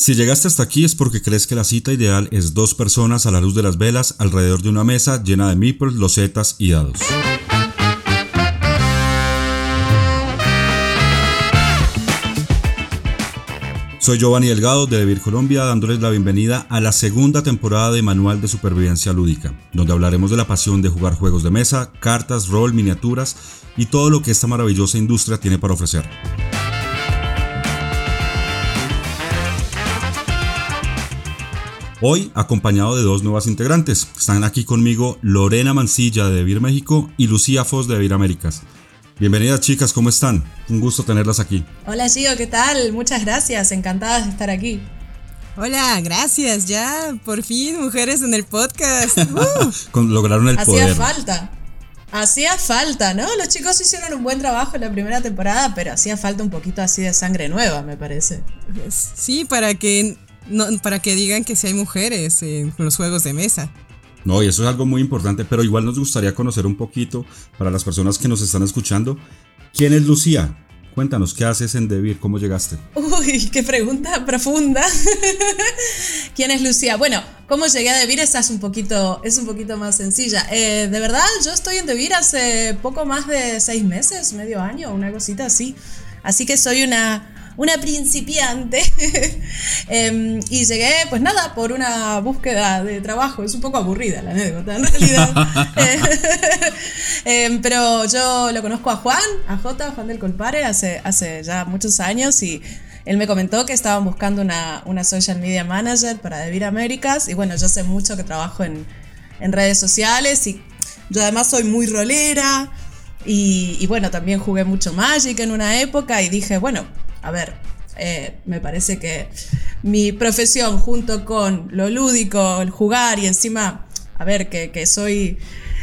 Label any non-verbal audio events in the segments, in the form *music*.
Si llegaste hasta aquí es porque crees que la cita ideal es dos personas a la luz de las velas alrededor de una mesa llena de meeples, losetas y dados. Soy Giovanni Delgado de Devir Colombia dándoles la bienvenida a la segunda temporada de Manual de Supervivencia Lúdica, donde hablaremos de la pasión de jugar juegos de mesa, cartas, rol, miniaturas y todo lo que esta maravillosa industria tiene para ofrecer. Hoy acompañado de dos nuevas integrantes. Están aquí conmigo Lorena Mancilla de Devir México y Lucía Foz de Devir Américas. Bienvenidas chicas, ¿cómo están? Un gusto tenerlas aquí. Hola Gio, ¿qué tal? Muchas gracias, encantadas de estar aquí. Hola, gracias, ya, por fin, mujeres en el podcast. *laughs* Uh. Lograron el poder. Hacía falta. Hacía falta, ¿no? Los chicos hicieron un buen trabajo en la primera temporada, pero hacía falta un poquito así de sangre nueva, me parece. Sí, para que no, para que digan que sí hay mujeres en los juegos de mesa. No, y eso es algo muy importante, pero igual nos gustaría conocer un poquito para las personas que nos están escuchando. ¿Quién es Lucía? Cuéntanos, ¿qué haces en Debir? ¿Cómo llegaste? Uy, qué pregunta profunda. *laughs* ¿Quién es Lucía? Bueno, ¿cómo llegué a Debir? Esa es un poquito, es un poquito más sencilla. Eh, de verdad, yo estoy en Debir hace poco más de seis meses, medio año, una cosita así. Así que soy una una principiante. *laughs* Em, y llegué, pues nada, por una búsqueda de trabajo. Es un poco aburrida la anécdota, en realidad. *laughs* Em, pero yo lo conozco a Juan, a J, Juan del Colpare, hace, hace ya muchos años y él me comentó que estaban buscando una, una social media manager para Devir Américas. Y bueno, yo sé mucho que trabajo en, en redes sociales y yo además soy muy rolera. Y, y, bueno, también jugué mucho Magic en una época y dije, bueno, a ver, eh, me parece que mi profesión junto con lo lúdico, el jugar y encima, a ver, que, soy...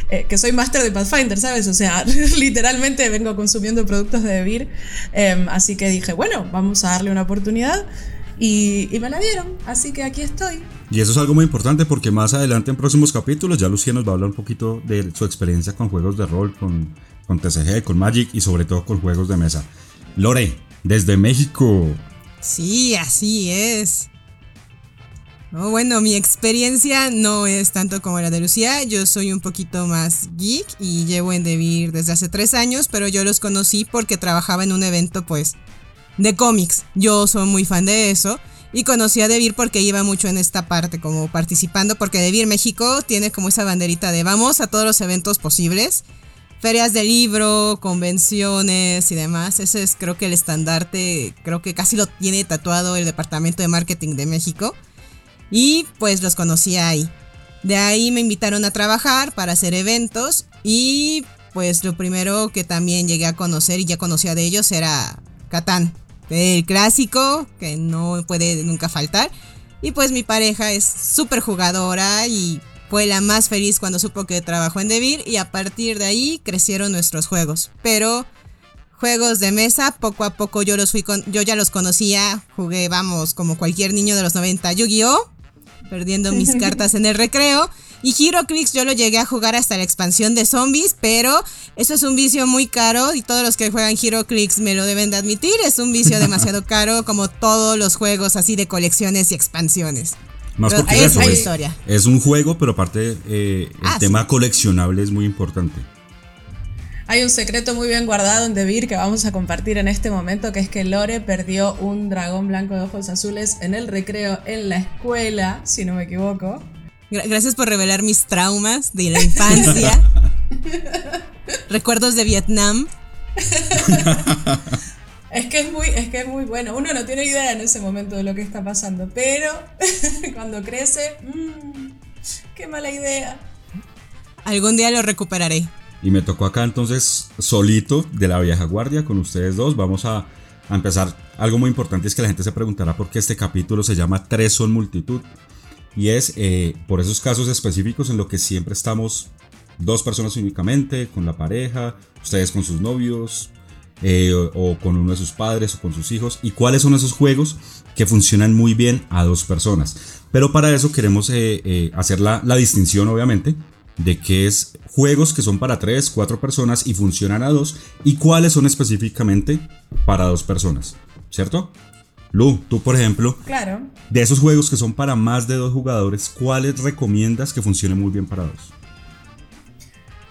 Eh, que soy máster de Pathfinder, ¿sabes? O sea, *laughs* literalmente vengo consumiendo productos de Devir. Em, así que dije, bueno, vamos a darle una oportunidad. Y, me la dieron, así que aquí estoy. Y eso es algo muy importante porque más adelante en próximos capítulos ya Lucía nos va a hablar un poquito de su experiencia con juegos de rol, con, con TCG, con Magic y sobre todo con juegos de mesa. Lore, desde México. Sí, así es. bueno, mi experiencia no es tanto como la de Lucía. Yo soy un poquito más geek y llevo en Devir desde hace tres años, pero yo los conocí porque trabajaba en un evento, pues, de cómics. Yo soy muy fan de eso. Y conocí a Devir porque iba mucho en esta parte, como participando, porque Devir México tiene como esa banderita de vamos a todos los eventos posibles ferias de libro, convenciones y demás. Ese es creo que el estandarte, creo que casi lo tiene tatuado el Departamento de Marketing de México. Y pues los conocí ahí. De ahí me invitaron a trabajar para hacer eventos y pues lo primero que también llegué a conocer y ya conocía de ellos era Catán, el clásico que no puede nunca faltar. Y pues mi pareja es súper jugadora y fue la más feliz cuando supo que trabajó en Devir y a partir de ahí crecieron nuestros juegos. Pero juegos de mesa, poco a poco yo los fui con, yo ya los conocía, jugué, vamos, como cualquier niño de los 90 Yu-Gi-Oh, perdiendo mis *laughs* cartas en el recreo. Y HeroClix yo lo llegué a jugar hasta la expansión de zombies, pero eso es un vicio muy caro y todos los que juegan HeroClix me lo deben de admitir, es un vicio demasiado *laughs* caro como todos los juegos así de colecciones y expansiones. Más porque es, historia. es un juego, pero aparte eh, el ah, tema coleccionable es muy importante. Hay un secreto muy bien guardado en Devir que vamos a compartir en este momento, que es que Lore perdió un dragón blanco de ojos azules en el recreo en la escuela, si no me equivoco. Gracias por revelar mis traumas de la infancia. *laughs* *laughs* Recuerdos de Vietnam. *laughs* Es que es muy, es que es muy bueno. Uno no tiene idea en ese momento de lo que está pasando, pero *laughs* cuando crece, mmm, qué mala idea. Algún día lo recuperaré. Y me tocó acá entonces solito de la vieja guardia con ustedes dos. Vamos a, empezar. Algo muy importante es que la gente se preguntará por qué este capítulo se llama Tres son multitud. Y es eh, por esos casos específicos en los que siempre estamos dos personas únicamente, con la pareja, ustedes con sus novios, eh, o, con uno de sus padres o con sus hijos y cuáles son esos juegos que funcionan muy bien a dos personas. Pero para eso queremos eh, eh, hacer la, la, distinción obviamente de qué es juegos que son para tres, cuatro personas y funcionan a dos y cuáles son específicamente para dos personas, ¿cierto? Lu, tú por ejemplo, Claro. de esos juegos que son para más de dos jugadores, ¿cuáles recomiendas que funcionen muy bien para dos?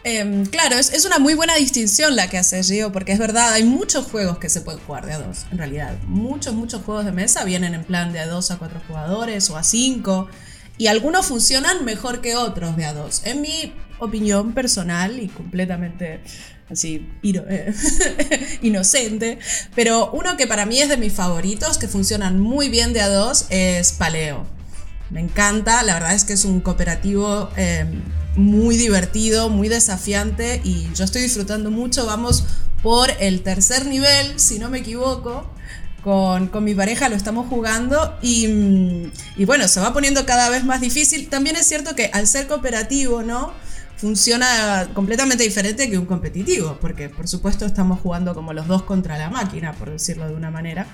Em, claro, es, una muy buena distinción la que hace Gio, porque es verdad, hay muchos juegos que se pueden jugar de a dos, en realidad. Muchos, muchos juegos de mesa vienen en plan de a dos a cuatro jugadores o a cinco, y algunos funcionan mejor que otros de a dos. En mi opinión personal y completamente así eh, *laughs* inocente, pero uno que para mí es de mis favoritos, que funcionan muy bien de a dos, es Paleo. Me encanta, la verdad es que es un cooperativo eh, muy divertido, muy desafiante y yo estoy disfrutando mucho. Vamos por el tercer nivel, si no me equivoco. Con, con mi pareja lo estamos jugando y, mm, y bueno, se va poniendo cada vez más difícil. También es cierto que al ser cooperativo, ¿no? Funciona completamente diferente que un competitivo, porque por supuesto estamos jugando como los dos contra la máquina, por decirlo de una manera.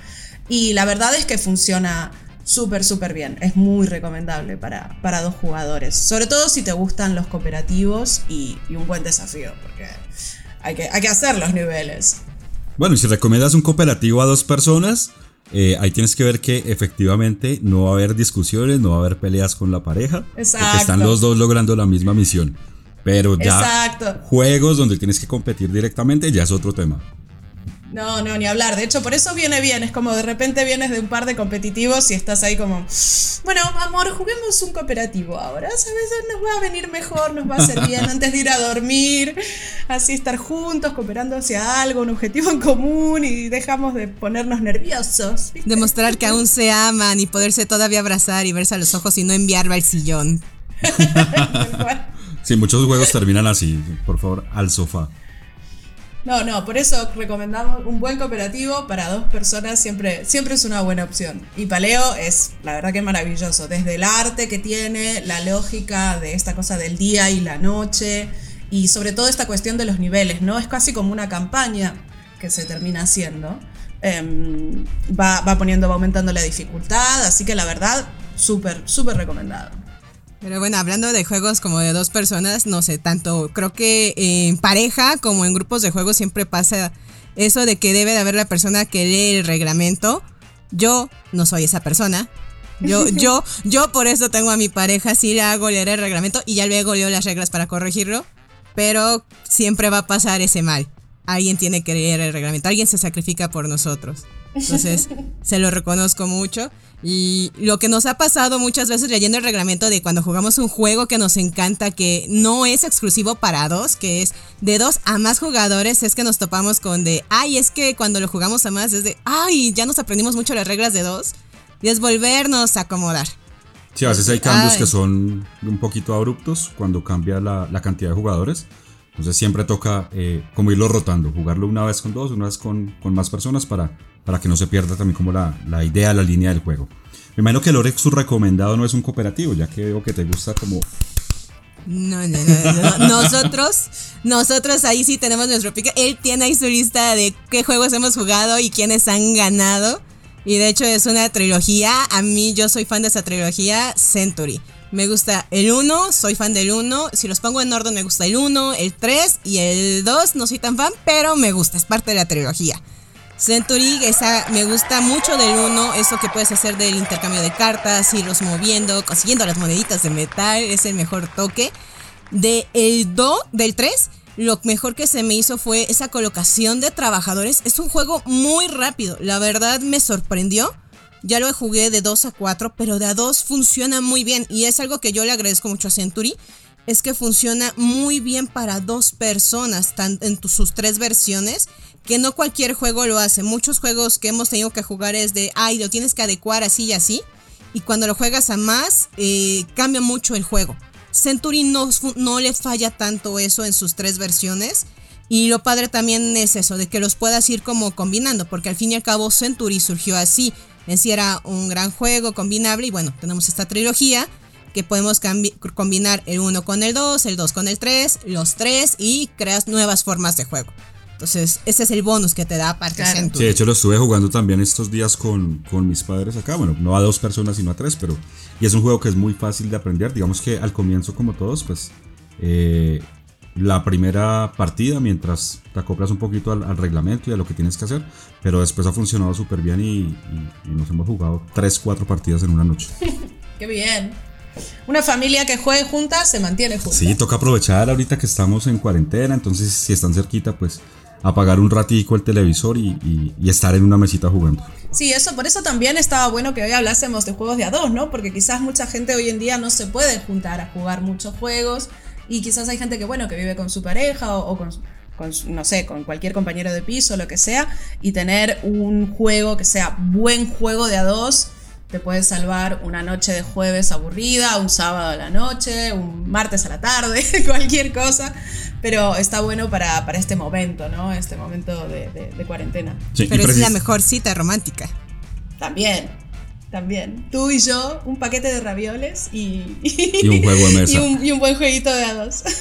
Y la verdad es que funciona súper, súper bien. Es muy recomendable para, para dos jugadores. Sobre todo si te gustan los cooperativos y, y un buen desafío, porque hay que, hay que hacer los niveles. Bueno, y si recomiendas un cooperativo a dos personas, eh, ahí tienes que ver que efectivamente no va a haber discusiones, no va a haber peleas con la pareja. Porque Exacto. están los dos logrando la misma misión. Pero ya Exacto. juegos donde tienes que competir directamente ya es otro tema. No, no, ni hablar. De hecho, por eso viene bien. Es como de repente vienes de un par de competitivos y estás ahí como, bueno, amor, juguemos un cooperativo ahora. ¿Sabes? Nos va a venir mejor, nos va a hacer bien *laughs* antes de ir a dormir. Así estar juntos, cooperando hacia algo, un objetivo en común y dejamos de ponernos nerviosos. ¿viste? Demostrar que aún se aman y poderse todavía abrazar y verse a los ojos y no enviarlo al sillón. *laughs* Sí, muchos juegos terminan así. Por favor, al sofá. No, no, por eso recomendamos un buen cooperativo para dos personas, siempre, siempre es una buena opción. Y Paleo es, la verdad que maravilloso, desde el arte que tiene, la lógica de esta cosa del día y la noche, y sobre todo esta cuestión de los niveles, ¿no? Es casi como una campaña que se termina haciendo. Em, va, va poniendo, va aumentando la dificultad, así que la verdad, súper, súper recomendado. Pero bueno, hablando de juegos como de dos personas, no sé, tanto creo que en pareja como en grupos de juegos siempre pasa eso de que debe de haber la persona que lee el reglamento. Yo no soy esa persona. Yo, *laughs* yo, yo por eso tengo a mi pareja, sí le hago leer el reglamento y ya luego leo las reglas para corregirlo. Pero siempre va a pasar ese mal. Alguien tiene que leer el reglamento, alguien se sacrifica por nosotros. Entonces, *laughs* se lo reconozco mucho. Y lo que nos ha pasado muchas veces leyendo el reglamento de cuando jugamos un juego que nos encanta, que no es exclusivo para dos, que es de dos a más jugadores, es que nos topamos con de, ay, es que cuando lo jugamos a más es de, ay, ya nos aprendimos mucho las reglas de dos. Y es volvernos a acomodar. Sí, a veces hay cambios Ay. que son un poquito abruptos cuando cambia la, la cantidad de jugadores. Entonces siempre toca eh, como irlo rotando, jugarlo una vez con dos, una vez con, con más personas para, para que no se pierda también como la, la idea, la línea del juego. Me imagino que el Orex su recomendado no es un cooperativo, ya que veo que te gusta como... No, no, no, no. *laughs* Nosotros, nosotros ahí sí tenemos nuestro pique. Él tiene ahí su lista de qué juegos hemos jugado y quiénes han ganado. Y de hecho es una trilogía. A mí yo soy fan de esa trilogía, Century. Me gusta el 1, soy fan del 1. Si los pongo en orden, me gusta el 1, el 3 y el 2. No soy tan fan, pero me gusta, es parte de la trilogía. Century, esa me gusta mucho del 1, eso que puedes hacer del intercambio de cartas, irlos moviendo, consiguiendo las moneditas de metal, es el mejor toque. De el 2, del 3, lo mejor que se me hizo fue esa colocación de trabajadores. Es un juego muy rápido, la verdad me sorprendió. Ya lo jugué de 2 a 4, pero de a 2 funciona muy bien y es algo que yo le agradezco mucho a Century. Es que funciona muy bien para dos personas, en sus tres versiones, que no cualquier juego lo hace. Muchos juegos que hemos tenido que jugar es de, ay, lo tienes que adecuar así y así. Y cuando lo juegas a más, eh, cambia mucho el juego. Century no, no le falla tanto eso en sus tres versiones. Y lo padre también es eso, de que los puedas ir como combinando, porque al fin y al cabo Century surgió así. En sí era un gran juego combinable y bueno, tenemos esta trilogía que podemos combinar el 1 con el 2, el 2 con el 3, los 3 y creas nuevas formas de juego. Entonces, ese es el bonus que te da aparte Claro. Sí, Century. de hecho lo estuve jugando también estos días con, con mis padres acá. Bueno, no a dos personas, sino a tres, pero... Y es un juego que es muy fácil de aprender. Digamos que al comienzo, como todos, pues... eh, la primera partida mientras te acoplas un poquito al, reglamento y a lo que tienes que hacer, pero después ha funcionado súper bien y, nos hemos jugado 3, 4 partidas en una noche. *laughs* ¡Qué bien! Una familia que juegue juntas se mantiene junta. Sí, toca aprovechar ahorita que estamos en cuarentena, entonces si están cerquita, pues apagar un ratico el televisor y, estar en una mesita jugando. Sí, eso, por eso también estaba bueno que hoy hablásemos de juegos de a dos, ¿no? Porque quizás mucha gente hoy en día no se puede juntar a jugar muchos juegos y quizás hay gente que, bueno, que vive con su pareja o, con, no sé, con cualquier compañero de piso, lo que sea, y tener un juego que sea buen juego de a dos te puede salvar una noche de jueves aburrida, un sábado a la noche, un martes a la tarde, *laughs* cualquier cosa. Pero está bueno para, este momento, ¿no? Este momento de, cuarentena. pero es la mejor cita romántica. También, también. Tú y yo, un paquete de ravioles y, y un juego de *laughs* mesa. Y un, buen jueguito de a dos. *laughs*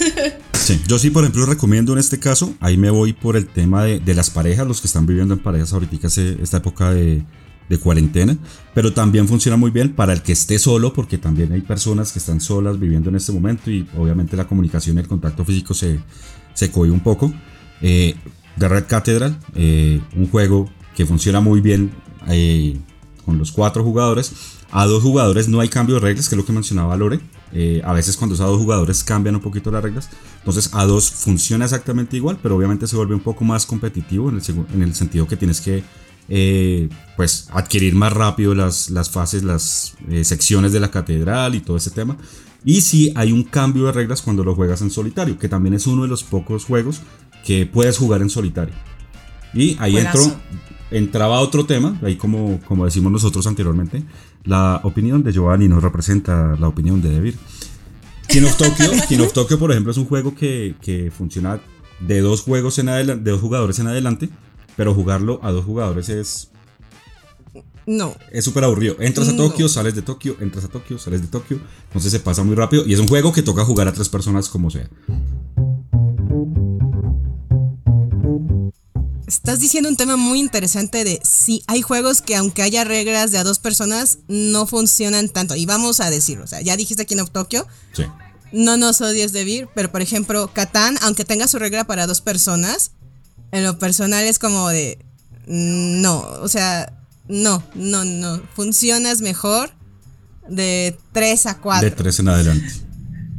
Sí, yo sí, por ejemplo, recomiendo en este caso, ahí me voy por el tema de, de las parejas, los que están viviendo en parejas ahorita, esta época de, de cuarentena, pero también funciona muy bien para el que esté solo, porque también hay personas que están solas viviendo en este momento y obviamente la comunicación y el contacto físico se, se un poco. Eh, The Red Cathedral, eh, un juego que funciona muy bien eh, con los cuatro jugadores. A dos jugadores no hay cambio de reglas, que es lo que mencionaba Lore. Eh, a veces cuando es a dos jugadores cambian un poquito las reglas. Entonces a dos funciona exactamente igual, pero obviamente se vuelve un poco más competitivo en el sentido que tienes que eh, pues adquirir más rápido las, las fases, las eh, secciones de la catedral y todo ese tema. Y si hay un cambio de reglas cuando lo juegas en solitario, que también es uno de los pocos juegos que puedes jugar en solitario. Y ahí entró, entraba otro tema, ahí como, como decimos nosotros anteriormente, la opinión de Giovanni no representa la opinión de Devir. King of Tokyo, *laughs* King of Tokyo por ejemplo, es un juego que, que funciona de dos juegos en adelante, de dos jugadores en adelante pero jugarlo a dos jugadores es. No. Es súper aburrido. Entras a Tokio, sales de Tokio, entras a Tokio, sales de Tokio. Entonces se pasa muy rápido. Y es un juego que toca jugar a tres personas como sea. Estás diciendo un tema muy interesante de si hay juegos que aunque haya reglas de a dos personas no funcionan tanto. Y vamos a decirlo, o sea, ya dijiste aquí en Tokio. Sí. No nos odies de Vir, pero por ejemplo, Catán, aunque tenga su regla para dos personas, en lo personal es como de, no, o sea, no, no, no, funcionas mejor de 3 a 4. De 3 en adelante.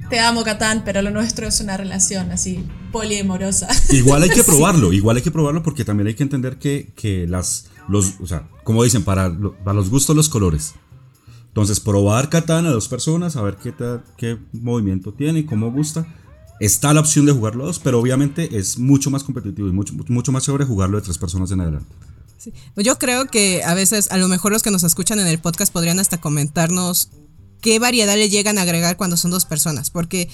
Te amo, Catán, pero lo nuestro es una relación así poliamorosa. *laughs* Igual hay que probarlo, igual hay que probarlo porque también hay que entender que, que las, los, o sea, como dicen, para, para los gustos los colores. Entonces, probar Catán a dos personas, a ver qué, qué movimiento tiene, cómo gusta Está la opción de jugarlo a dos, pero obviamente es mucho más competitivo y mucho, mucho más sobre jugarlo de tres personas en adelante. Pues yo creo que a veces, a lo mejor los que nos escuchan en el podcast podrían hasta comentarnos qué variedad le llegan a agregar cuando son dos personas, porque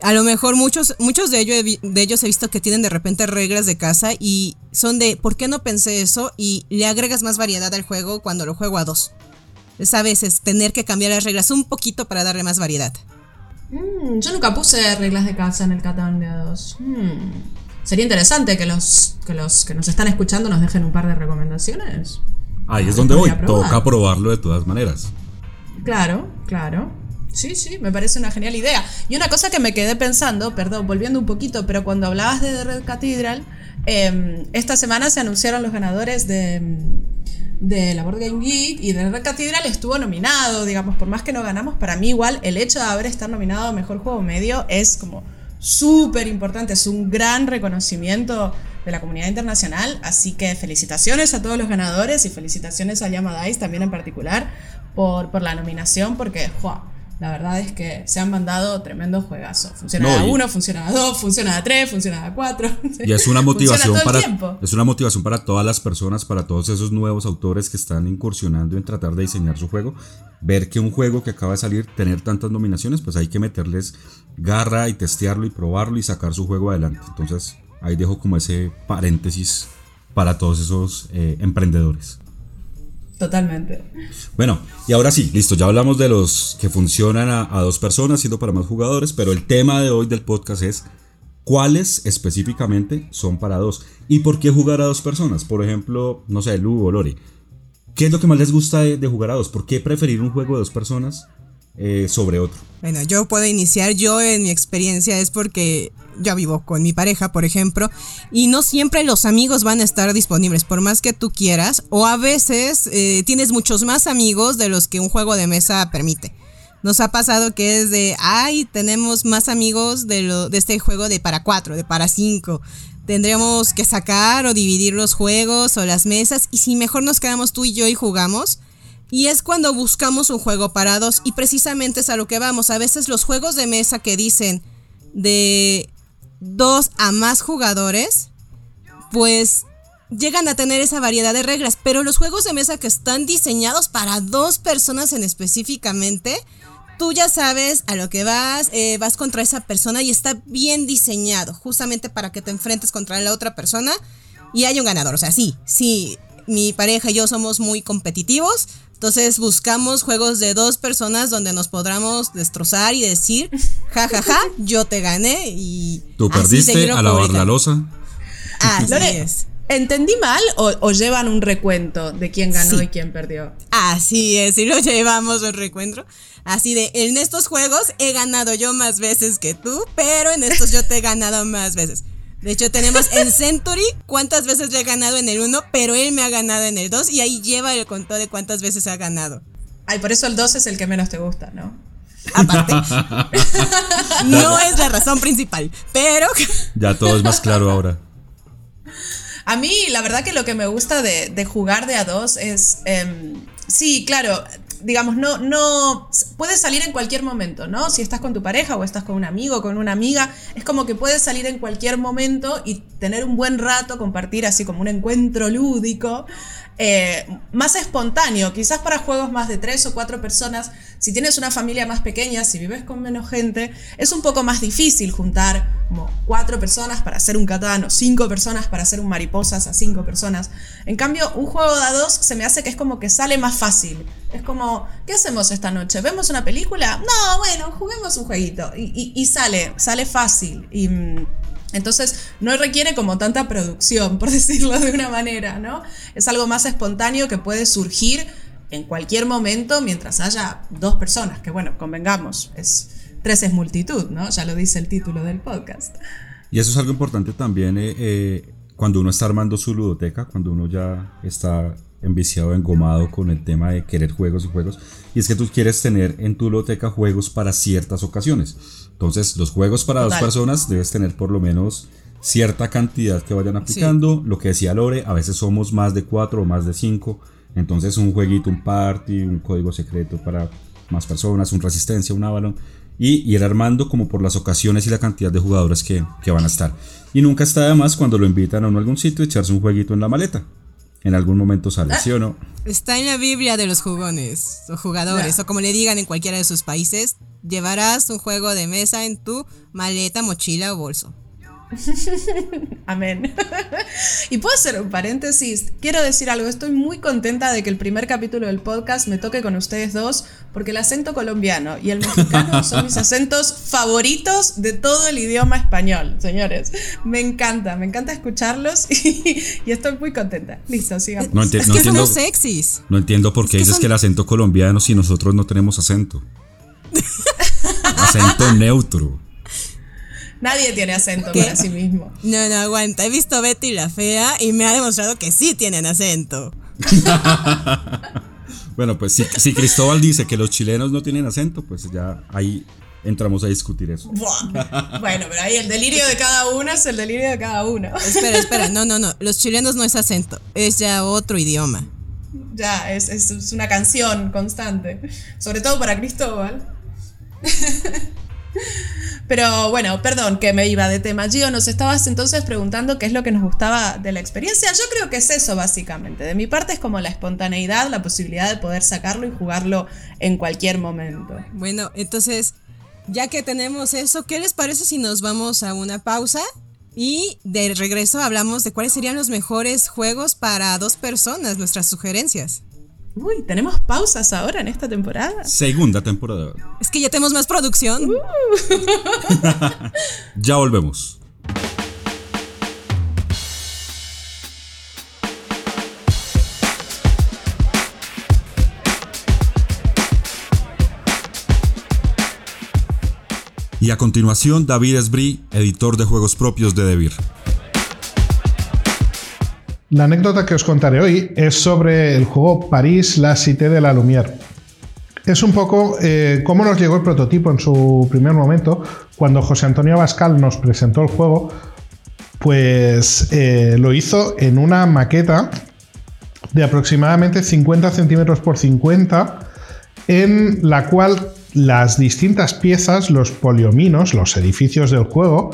a lo mejor muchos, muchos de, ellos, de ellos he visto que tienen de repente reglas de casa y son de, ¿por qué no pensé eso? Y le agregas más variedad al juego cuando lo juego a dos. Es a veces tener que cambiar las reglas un poquito para darle más variedad. Mm, yo nunca puse reglas de casa en el Catán de A2. Mm. Sería interesante que los, que los que nos están escuchando nos dejen un par de recomendaciones. Ahí es donde voy. Toca probarlo de todas maneras. Claro, claro. Sí, sí, me parece una genial idea. Y una cosa que me quedé pensando, perdón, volviendo un poquito, pero cuando hablabas de The Red Cathedral, em, esta semana se anunciaron los ganadores de, de la Board Game Geek y de Red Cathedral estuvo nominado, digamos, por más que no ganamos, para mí igual el hecho de haber estado nominado a Mejor Juego Medio es como súper importante, es un gran reconocimiento de la comunidad internacional, así que felicitaciones a todos los ganadores y felicitaciones a Yama también en particular por, por la nominación, porque, la verdad es que se han mandado tremendo juegazos. Funciona a uno, funciona a dos, funciona a tres, funciona a cuatro. *laughs* Y es una motivación para es una motivación para todas las personas, para todos esos nuevos autores que están incursionando en tratar de diseñar su juego, ver que un juego que acaba de salir tener tantas nominaciones, pues hay que meterles garra y testearlo y probarlo y sacar su juego adelante. Entonces, ahí dejo como ese paréntesis para todos esos eh, emprendedores. Totalmente. Bueno, y ahora sí, listo, ya hablamos de los que funcionan a, dos personas, siendo para más jugadores, pero el tema de hoy del podcast es cuáles específicamente son para dos y por qué jugar a dos personas. Por ejemplo, no sé, Lu o Lori, ¿qué es lo que más les gusta de, jugar a dos? ¿Por qué preferir un juego de dos personas eh, sobre otro. Bueno, yo puedo iniciar. Yo en mi experiencia es porque yo vivo con mi pareja, por ejemplo, y no siempre los amigos van a estar disponibles, por más que tú quieras, o a veces eh, tienes muchos más amigos de los que un juego de mesa permite. Nos ha pasado que es de, ay, tenemos más amigos de, lo, de este juego de para cuatro, de para cinco. Tendríamos que sacar o dividir los juegos o las mesas, y si mejor nos quedamos tú y yo y jugamos, y es cuando buscamos un juego para dos y precisamente es a lo que vamos. A veces los juegos de mesa que dicen de dos a más jugadores, pues llegan a tener esa variedad de reglas. Pero los juegos de mesa que están diseñados para dos personas en específicamente, tú ya sabes a lo que vas, eh, vas contra esa persona y está bien diseñado justamente para que te enfrentes contra la otra persona y hay un ganador. O sea, sí, sí, mi pareja y yo somos muy competitivos entonces buscamos juegos de dos personas donde nos podamos destrozar y decir, *laughs* ja, ja, ja, yo te gané y... Tú perdiste a lavar la losa. Así *laughs* es. ¿Entendí mal o, llevan un recuento de quién ganó y quién perdió? Así es, y lo llevamos un recuento. Así de, en estos juegos he ganado yo más veces que tú, pero en estos yo te he ganado más veces. De hecho, tenemos en Century cuántas veces le he ganado en el 1, pero él me ha ganado en el 2 y ahí lleva el conteo de cuántas veces ha ganado. Ay, por eso el 2 es el que menos te gusta, ¿no? Aparte. *laughs* no es la razón principal, pero... *laughs* Ya todo es más claro ahora. A mí, la verdad que lo que me gusta de, jugar de a dos es... Em, sí, claro, digamos, no, no, puedes salir en cualquier momento, ¿no? Si estás con tu pareja o estás con un amigo, con una amiga, es como que puedes salir en cualquier momento y tener un buen rato, compartir así como un encuentro lúdico. Eh, más espontáneo, quizás para juegos más de tres o cuatro personas, si tienes una familia más pequeña, si vives con menos gente, es un poco más difícil juntar como cuatro personas para hacer un Catán o cinco personas para hacer un mariposas a cinco personas. En cambio, un juego de dos se me hace que es como que sale más fácil. Es como, ¿qué hacemos esta noche? ¿Vemos una película? No, bueno, juguemos un jueguito. Y, y sale, sale fácil. Y mm, entonces no requiere como tanta producción, por *laughs* decirlo de una manera, ¿no? Es algo más espontáneo que puede surgir en cualquier momento mientras haya dos personas, que bueno, convengamos, es tres es multitud, ¿no? Ya lo dice el título del podcast. Y eso es algo importante también eh, eh, cuando uno está armando su ludoteca, cuando uno ya está enviciado, engomado con el tema de querer juegos y juegos, y es que tú quieres tener en tu ludoteca juegos para ciertas ocasiones. Entonces, los juegos para dos personas debes tener por lo menos cierta cantidad que vayan aplicando. Lo que decía Lore, a veces somos más de cuatro o más de cinco. Entonces, un jueguito, un party, un código secreto para más personas, un resistencia, un Avalon. Y ir armando como por las ocasiones y la cantidad de jugadores que, que van a estar. Y nunca está de más cuando lo invitan a uno a algún sitio echarse un jueguito en la maleta en algún momento sale, ¿sí o no? Está en la Biblia de los jugones o jugadores, o como le digan en cualquiera de sus países, llevarás un juego de mesa en tu maleta, mochila o bolso. *laughs* Amén. *laughs* y puedo hacer un paréntesis. Quiero decir algo. Estoy muy contenta de que el primer capítulo del podcast me toque con ustedes dos, porque el acento colombiano y el mexicano *laughs* son mis acentos favoritos de todo el idioma español, señores. Me encanta, me encanta escucharlos y, estoy muy contenta. Listo, sigamos. No, entiendo, sexys. No entiendo por qué dices que el acento colombiano si nosotros no tenemos acento. acento neutro. Nadie tiene acento para sí mismo. No, no, aguanta. He visto Betty la Fea y me ha demostrado que sí tienen acento. *laughs* bueno, pues si, Cristóbal dice que los chilenos no tienen acento, pues ya ahí entramos a discutir eso. Bueno, pero ahí el delirio de cada uno es el delirio de cada uno. Espera, espera, no, no, no. Los chilenos no es acento, es ya otro idioma. Ya, es, es una canción constante. Sobre todo para Cristóbal. *laughs* Pero bueno, perdón que me iba de tema. Gio, nos estabas entonces preguntando qué es lo que nos gustaba de la experiencia. Yo creo que es eso básicamente. De mi parte es como la espontaneidad, la posibilidad de poder sacarlo y jugarlo en cualquier momento. Bueno, entonces, ya que tenemos eso, ¿qué les parece si nos vamos a una pausa? Y de regreso hablamos de cuáles serían los mejores juegos para dos personas, nuestras sugerencias. Uy, ¿tenemos pausas ahora en esta temporada? Segunda temporada. Es que ya tenemos más producción. Uh. *laughs* ya volvemos. Y a continuación, David Esbrí, editor de juegos propios de Devir. La anécdota que os contaré hoy es sobre el juego París, la Cité de la Lumière. Es un poco eh, cómo nos llegó el prototipo en su primer momento, cuando José Antonio Abascal nos presentó el juego, pues eh, lo hizo en una maqueta de aproximadamente 50 centímetros por 50, en la cual las distintas piezas, los poliominos, los edificios del juego,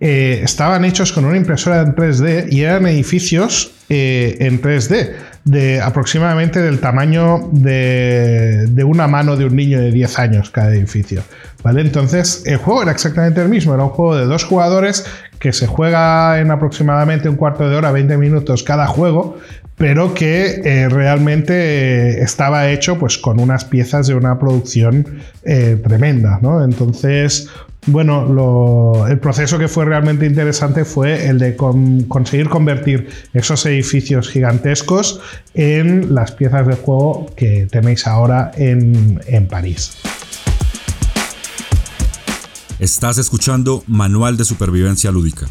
eh, estaban hechos con una impresora en 3D y eran edificios eh, en 3D, de aproximadamente del tamaño de, de, una mano de un niño de 10 años cada edificio. ¿vale? Entonces, el juego era exactamente el mismo, era un juego de dos jugadores que se juega en aproximadamente un cuarto de hora, 20 minutos cada juego, pero que eh, realmente eh, estaba hecho pues con unas piezas de una producción eh, tremenda, ¿no? Entonces, bueno, el proceso que fue realmente interesante fue el de conseguir convertir esos edificios gigantescos en las piezas de juego que tenéis ahora en, en París. Estás escuchando Manual de Supervivencia Lúdica.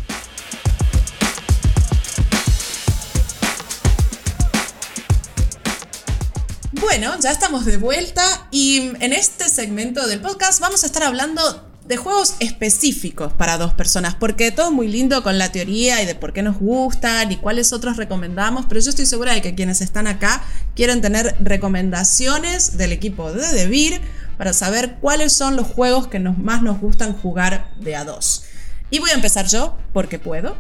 Bueno, ya estamos de vuelta y en este segmento del podcast vamos a estar hablando de juegos específicos para dos personas, porque todo muy lindo con la teoría y de por qué nos gustan y cuáles otros recomendamos, pero yo estoy segura de que quienes están acá quieren tener recomendaciones del equipo de Devir para saber cuáles son los juegos que nos, más nos gustan jugar de a dos. Y voy a empezar yo, porque puedo.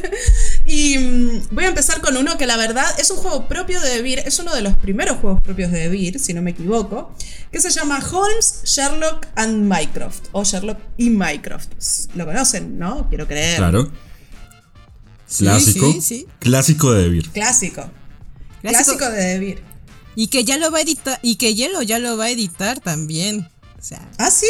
*laughs* y mm, voy a empezar con uno que la verdad es un juego propio de Devir, es uno de los primeros juegos propios de Devir, si no me equivoco, que se llama Holmes, Sherlock and Mycroft, o Sherlock y Mycroft. Lo conocen, ¿no? Quiero creer. Claro. Clásico. Sí, sí, Clásico de Devir. Clásico. Clásico, de Devir. Y que ya lo va a editar, y que Yellow ya lo va a editar también. O sea. ¿Ah, sí?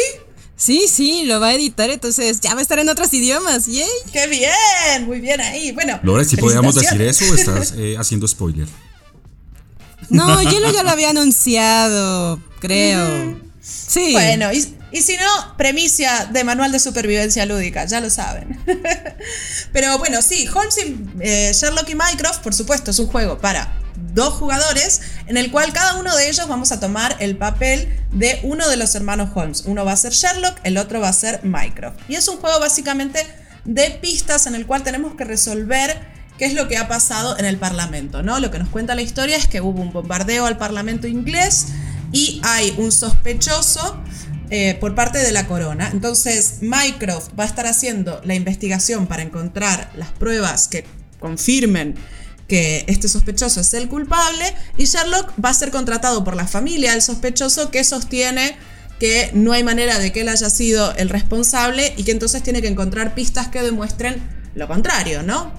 Sí, sí, lo va a editar, entonces ya va a estar en otros idiomas. ¡Yay! ¡Qué bien! Muy bien ahí. Bueno. Lore, si podíamos decir eso o estás eh, *laughs* haciendo spoiler. No, Yelo ya lo había anunciado, creo. Sí. Bueno, y, si no, premicia de manual de supervivencia lúdica, ya lo saben. *laughs* Pero bueno, sí, Holmes y eh, Sherlock y Minecraft, por supuesto, es un juego para dos jugadores en el cual cada uno de ellos vamos a tomar el papel de uno de los hermanos Holmes. Uno va a ser Sherlock, el otro va a ser Mycroft. Y es un juego básicamente de pistas en el cual tenemos que resolver qué es lo que ha pasado en el Parlamento, ¿no? Lo que nos cuenta la historia es que hubo un bombardeo al Parlamento inglés y hay un sospechoso eh, por parte de la corona. Entonces, Mycroft va a estar haciendo la investigación para encontrar las pruebas que confirmen que este sospechoso es el culpable y Sherlock va a ser contratado por la familia del sospechoso que sostiene que no hay manera de que él haya sido el responsable y que entonces tiene que encontrar pistas que demuestren lo contrario, ¿no?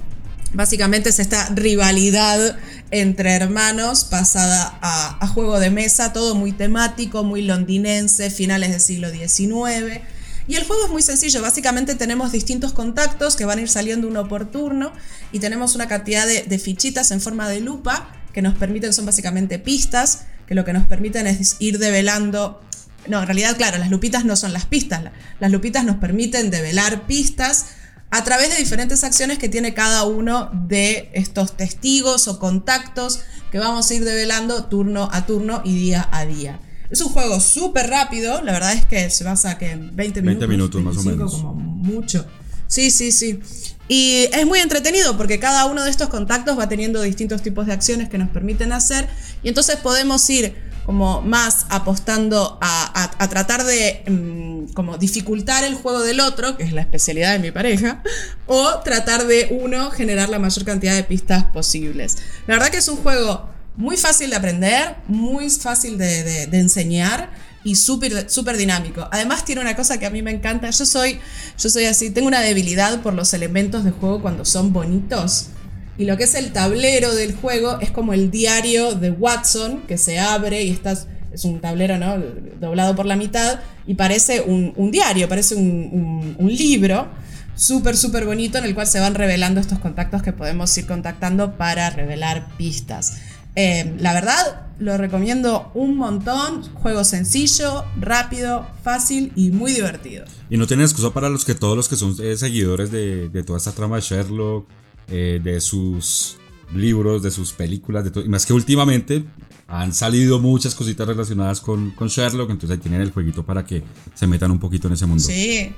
Básicamente es esta rivalidad entre hermanos pasada a, a juego de mesa, todo muy temático, muy londinense, finales del siglo XIX. Y el juego es muy sencillo, básicamente tenemos distintos contactos que van a ir saliendo uno por turno y tenemos una cantidad de, fichitas en forma de lupa que nos permiten, son básicamente pistas, que lo que nos permiten es ir develando no, en realidad, claro, las lupitas no son las pistas. Las lupitas nos permiten develar pistas a través de diferentes acciones que tiene cada uno de estos testigos o contactos que vamos a ir develando turno a turno y día a día. Es un juego súper rápido, la verdad es que se basa que en 20 minutos. 20 minutos más o menos. Como mucho. Sí, sí, sí. Y es muy entretenido porque cada uno de estos contactos va teniendo distintos tipos de acciones que nos permiten hacer y entonces podemos ir como más apostando a, tratar de mm, como dificultar el juego del otro, que es la especialidad de mi pareja, o tratar de uno generar la mayor cantidad de pistas posibles. La verdad que es un juego muy fácil de aprender, muy fácil de, enseñar y súper super dinámico. Además tiene una cosa que a mí me encanta, yo soy, yo soy así, tengo una debilidad por los elementos de juego cuando son bonitos. Y lo que es el tablero del juego es como el diario de Watson que se abre y está, es un tablero ¿no? doblado por la mitad y parece un, diario, parece un, un libro súper, súper bonito en el cual se van revelando estos contactos que podemos ir contactando para revelar pistas. Em, la verdad, lo recomiendo un montón. Juego sencillo, rápido, fácil y muy divertido. Y no tiene excusa para los que todos los que son eh, seguidores de, de, toda esta trama de Sherlock, eh, de sus libros, de sus películas, de todo. Y más que últimamente han salido muchas cositas relacionadas con, con Sherlock, entonces ahí tienen el jueguito para que se metan un poquito en ese mundo. Sí,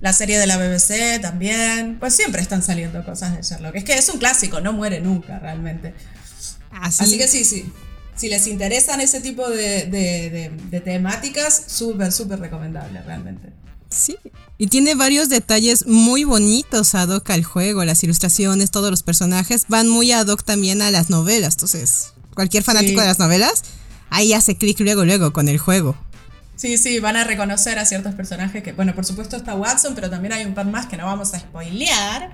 la serie de la BBC también. Pues siempre están saliendo cosas de Sherlock. Es que es un clásico, no muere nunca realmente. Así, que sí, sí. Si les interesan ese tipo de, temáticas, súper, súper recomendable realmente. Sí. Y tiene varios detalles muy bonitos ad hoc al juego, las ilustraciones, todos los personajes van muy ad hoc también a las novelas. Entonces, cualquier fanático de las novelas, ahí hace clic luego, luego con el juego. Sí, sí, van a reconocer a ciertos personajes que, bueno, por supuesto está Watson, pero también hay un par más que no vamos a spoilear.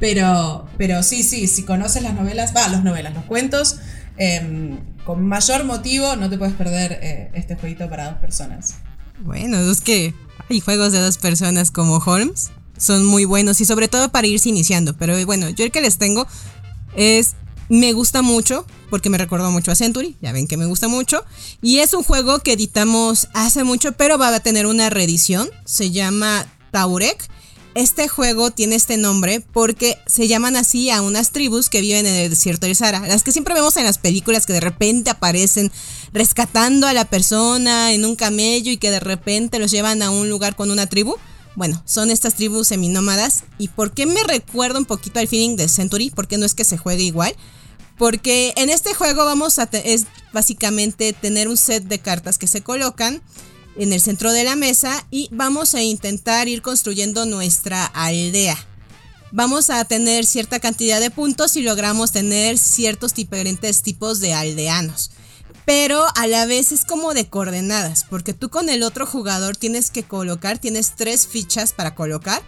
Pero, pero sí, sí, si conoces las novelas, va, las novelas, los cuentos, em, con mayor motivo no te puedes perder eh, este jueguito para dos personas. Bueno, es que hay juegos de dos personas como Holmes, son muy buenos y sobre todo para irse iniciando. Pero bueno, yo el que les tengo es me gusta mucho porque me recordó mucho a Century, ya ven que me gusta mucho. Y es un juego que editamos hace mucho, pero va a tener una reedición. Se llama Taurek. Este juego tiene este nombre porque se llaman así a unas tribus que viven en el desierto de Sahara. Las que siempre vemos en las películas que de repente aparecen rescatando a la persona en un camello y que de repente los llevan a un lugar con una tribu. Bueno, son estas tribus seminómadas. ¿Y por qué me recuerda un poquito al feeling de Century? Porque no es que se juegue igual. Porque en este juego vamos a es básicamente tener un set de cartas que se colocan en el centro de la mesa y vamos a intentar ir construyendo nuestra aldea. Vamos a tener cierta cantidad de puntos y logramos tener ciertos diferentes tipos de aldeanos. Pero a la vez es como de coordenadas, porque tú con el otro jugador tienes que colocar, tienes tres fichas para colocar,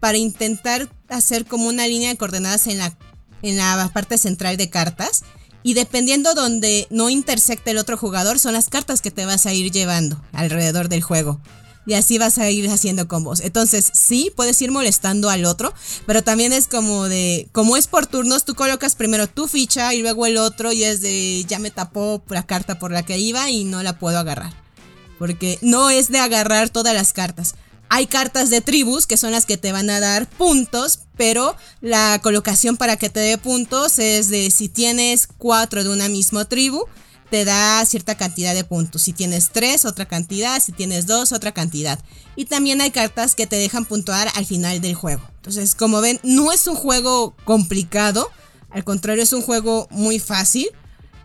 para intentar hacer como una línea de coordenadas en la en la parte central de cartas. Y dependiendo donde no intersecte el otro jugador, son las cartas que te vas a ir llevando alrededor del juego. Y así vas a ir haciendo combos. Entonces, sí, puedes ir molestando al otro, pero también es como de, como es por turnos, tú colocas primero tu ficha y luego el otro y es de, ya me tapó la carta por la que iba y no la puedo agarrar. Porque no es de agarrar todas las cartas. Hay cartas de tribus que son las que te van a dar puntos, pero la colocación para que te dé puntos es de si tienes cuatro de una misma tribu, te da cierta cantidad de puntos. Si tienes tres, otra cantidad. Si tienes dos, otra cantidad. Y también hay cartas que te dejan puntuar al final del juego. Entonces, como ven, no es un juego complicado. Al contrario, es un juego muy fácil.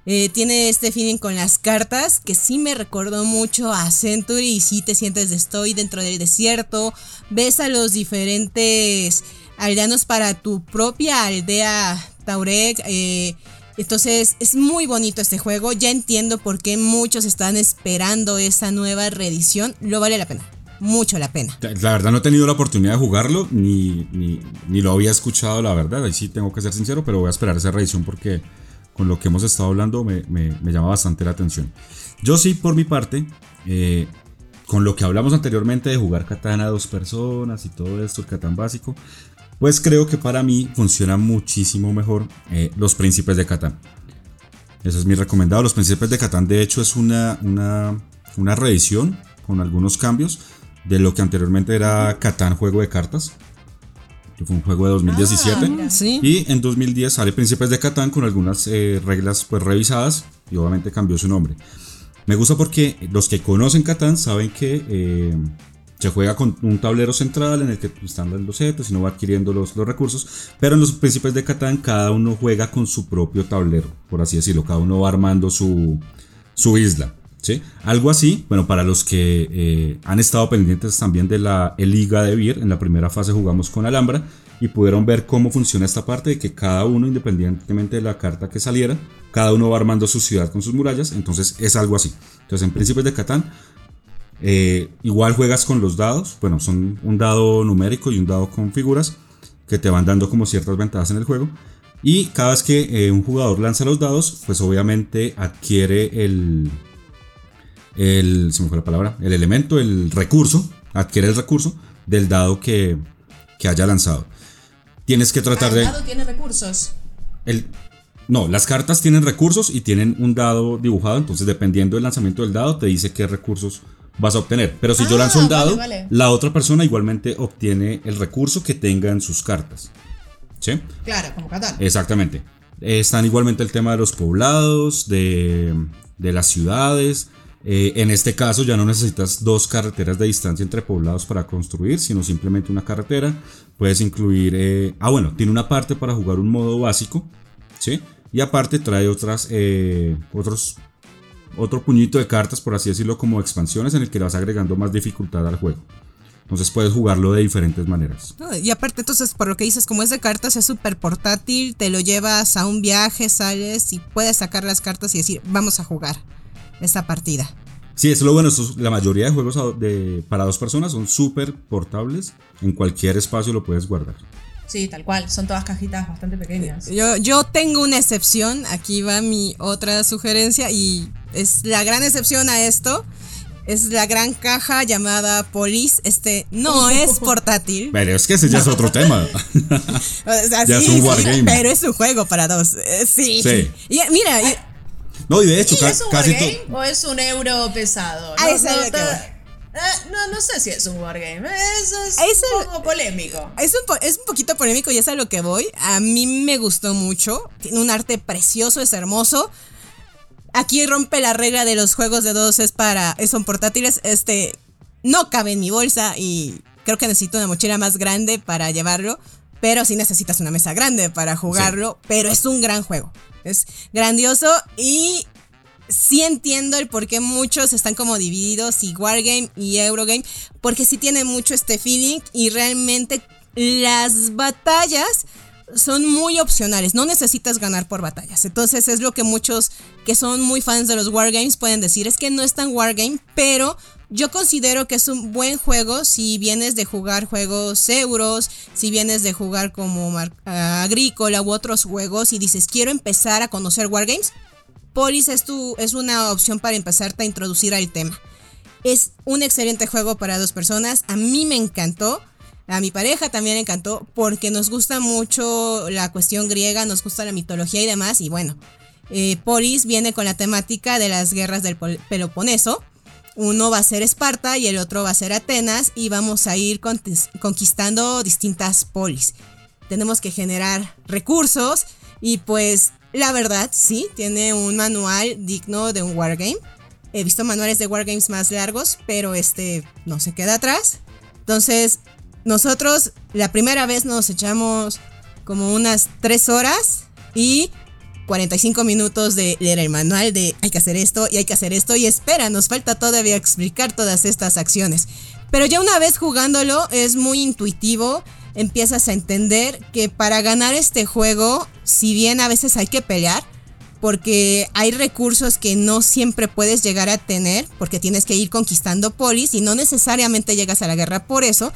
Eh, tiene este feeling con las cartas que sí me recordó mucho a Century y sí te sientes de estoy dentro del desierto, ves a los diferentes aldeanos para tu propia aldea Taurek. Eh, entonces es muy bonito este juego, ya entiendo por qué muchos están esperando esa nueva reedición, lo vale la pena mucho la pena. La verdad no he tenido la oportunidad de jugarlo, ni, ni, ni, lo había escuchado, la verdad, ahí sí tengo que ser sincero, pero voy a esperar esa reedición porque con lo que hemos estado hablando me, llama bastante la atención. Yo sí, por mi parte, eh, con lo que hablamos anteriormente de jugar Catán a dos personas y todo esto, el Catán básico, pues creo que para mí funciona muchísimo mejor eh, los príncipes de Catán. Eso es mi recomendado. Los príncipes de Catán, de hecho, es una, una, una reedición con algunos cambios de lo que anteriormente era Catán Juego de Cartas que fue un juego de 2017. Ah, y en 2010 sale Príncipes de Catán con algunas eh, reglas pues revisadas y obviamente cambió su nombre. Me gusta porque los que conocen Catán saben que eh, se juega con un tablero central en el que están los losetas y no va adquiriendo los, los recursos, pero en los Príncipes de Catán cada uno juega con su propio tablero, por así decirlo, cada uno va armando su, su isla. Algo así, bueno, para los que eh, han estado pendientes también de la Liga de Beer, en la primera fase jugamos con Alhambra y pudieron ver cómo funciona esta parte de que cada uno, independientemente de la carta que saliera, cada uno va armando su ciudad con sus murallas, entonces es algo así. Entonces en Príncipes de Catán, eh, igual juegas con los dados, bueno, son un dado numérico y un dado con figuras que te van dando como ciertas ventajas en el juego. Y cada vez que eh, un jugador lanza los dados, pues obviamente adquiere el, el, se me fue la palabra, el elemento, el recurso, adquiere el recurso del dado que, haya lanzado. Tienes que tratar de... El dado tiene recursos. El, No, las cartas tienen recursos y tienen un dado dibujado, entonces dependiendo del lanzamiento del dado te dice qué recursos vas a obtener. Pero si yo Ah, lanzo un dado, vale, vale. la otra persona igualmente obtiene el recurso que tenga en sus cartas. ¿Sí? Claro, como Catán. Exactamente. Están igualmente el tema de los poblados, de, de las ciudades. Eh, en este caso ya no necesitas dos carreteras de distancia entre poblados para construir, sino simplemente una carretera. Puedes incluir... eh, ah, bueno, tiene una parte para jugar un modo básico. ¿Sí? Y aparte trae otras... eh, otros... Otro puñito de cartas, por así decirlo, como expansiones en el que le vas agregando más dificultad al juego. Entonces puedes jugarlo de diferentes maneras. No, Y aparte, entonces, por lo que dices, como es de cartas, es súper portátil, te lo llevas a un viaje, sales y puedes sacar las cartas y decir, vamos a jugar esta partida. Sí, eso es lo bueno. estos- la mayoría de juegos a- de- para dos personas son súper portables. En cualquier espacio lo puedes guardar. Sí, tal cual. Son todas cajitas bastante pequeñas. Yo, yo tengo una excepción, aquí va mi otra sugerencia y es la gran excepción a esto. Es la gran caja llamada Police. Este no es portátil. Pero es que ese ya es otro *laughs* tema. O sea, Ya es un sí, wargame. pero es un juego para dos. Eh, sí. Sí. Y, mira, y- No, y de hecho, ¿Y ca- es un casi wargame todo. o es un euro pesado? Ah, es eh, no, no sé si es un wargame. Eso es Es un poco polémico. Es un, es un poquito polémico y es a lo que voy. A mí me gustó mucho. Tiene un arte precioso, es hermoso. Aquí rompe la regla de los juegos de dos es para. Son portátiles. Este. No cabe en mi bolsa y creo que necesito una mochila más grande para llevarlo. Pero sí necesitas una mesa grande para jugarlo. Pero es un gran juego. Es grandioso y sí entiendo el por qué muchos están como divididos y Wargame y Eurogame, porque sí tiene mucho este feeling y realmente las batallas son muy opcionales, no necesitas ganar por batallas. Entonces es lo que muchos que son muy fans de los Wargames pueden decir, es que no es tan Wargame, pero yo considero que es un buen juego si vienes de jugar juegos euros, si vienes de jugar como ah, Agrícola u otros juegos y dices, quiero empezar a conocer Wargames, Polis es, tu, es una opción para empezarte a introducir al tema. Es un excelente juego para dos personas. A mí me encantó. A mi pareja también le encantó porque nos gusta mucho la cuestión griega, nos gusta la mitología y demás. Y bueno, eh, Polis viene con la temática de las guerras del Peloponeso. Uno va a ser Esparta y el otro va a ser Atenas y vamos a ir conquistando distintas polis. Tenemos que generar recursos y pues la verdad sí, tiene un manual digno de un wargame. He visto manuales de wargames más largos, pero este no se queda atrás. Entonces, nosotros la primera vez nos echamos como unas 3 horas y 45 minutos de leer el manual de hay que hacer esto y hay que hacer esto y espera, nos falta todavía explicar todas estas acciones. Pero ya una vez jugándolo es muy intuitivo, empiezas a entender que para ganar este juego, si bien a veces hay que pelear, porque hay recursos que no siempre puedes llegar a tener, porque tienes que ir conquistando polis y no necesariamente llegas a la guerra por eso,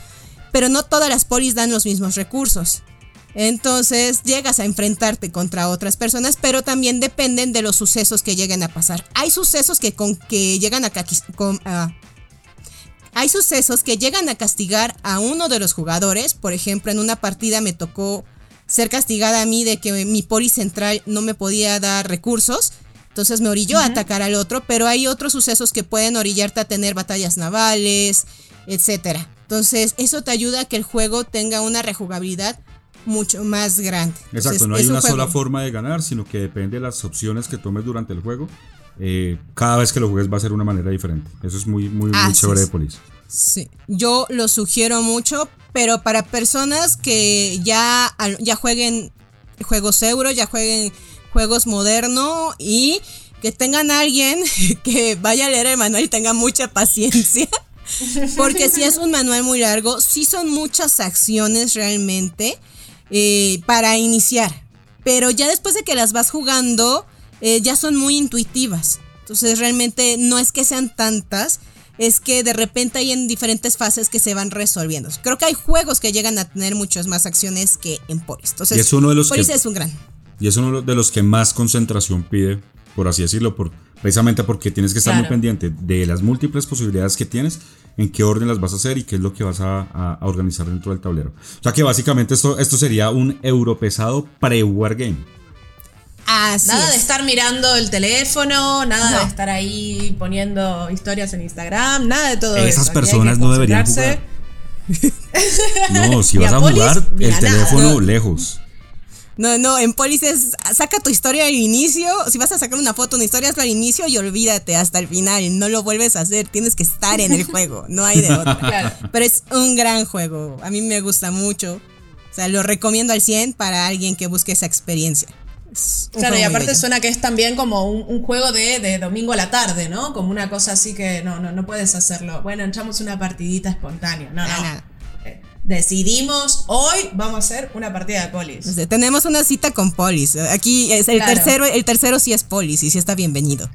pero no todas las polis dan los mismos recursos. Entonces llegas a enfrentarte contra otras personas, pero también dependen de los sucesos que lleguen a pasar. Hay sucesos que, con, que llegan a, con- hay sucesos que llegan a castigar a uno de los jugadores. Por ejemplo, en una partida me tocó ser castigada a mí de que mi poli central no me podía dar recursos. Entonces me orilló a atacar al otro, pero hay otros sucesos que pueden orillarte a tener batallas navales, etcétera. Entonces, eso te ayuda a que el juego tenga una rejugabilidad mucho más grande. Exacto, Entonces, no hay un una juego- sola forma de ganar, sino que depende de las opciones que tomes durante el juego. Eh, cada vez que lo juegues va a ser una manera diferente. Eso es muy, muy, muy chévere es. de Polis. Sí, yo lo sugiero mucho, pero para personas que ya, ya jueguen juegos euro, ya jueguen juegos moderno y que tengan a alguien *laughs* que vaya a leer el manual y tenga mucha paciencia. *laughs* Porque si es un manual muy largo, sí son muchas acciones realmente eh, para iniciar. Pero ya después de que las vas jugando, eh, ya son muy intuitivas. Entonces realmente no es que sean tantas, es que de repente hay en diferentes fases que se van resolviendo. Creo que hay juegos que llegan a tener muchas más acciones que en Polis. Entonces, Y es uno de los Polis que- es un gran. Y es uno de los que más concentración pide, por así decirlo, por, precisamente porque tienes que estar muy pendiente de las múltiples posibilidades que tienes, en qué orden las vas a hacer y qué es lo que vas a, a- a organizar dentro del tablero. O sea que básicamente esto, esto sería un euro pesado pre-wargame. Así nada de es. estar mirando el teléfono, nada No. de estar ahí poniendo historias en Instagram, nada de todo eso. Esas Aquí hay personas no deberían concentrarse. *laughs* No, si vas a jugar, el nada. teléfono No. lejos. No, no, en Polis es saca tu historia al inicio. Si vas a sacar una foto, una historia, hazlo al inicio y olvídate hasta el final. No lo vuelves a hacer. Tienes que estar en el juego. No hay de otra. Claro. Pero es un gran juego. A mí me gusta mucho. O sea, lo recomiendo al 100 para alguien que busque esa experiencia. Es Claro, y aparte suena que es también como un, un juego de, de domingo a la tarde, ¿no? Como una cosa así que no, no, no puedes hacerlo. Bueno, echamos una partidita espontánea. No, Nada, no. Decidimos, hoy vamos a hacer una partida de polis. Tenemos una cita con Polis. Aquí es el Claro. tercero, el tercero sí es Polis y sí está bienvenido.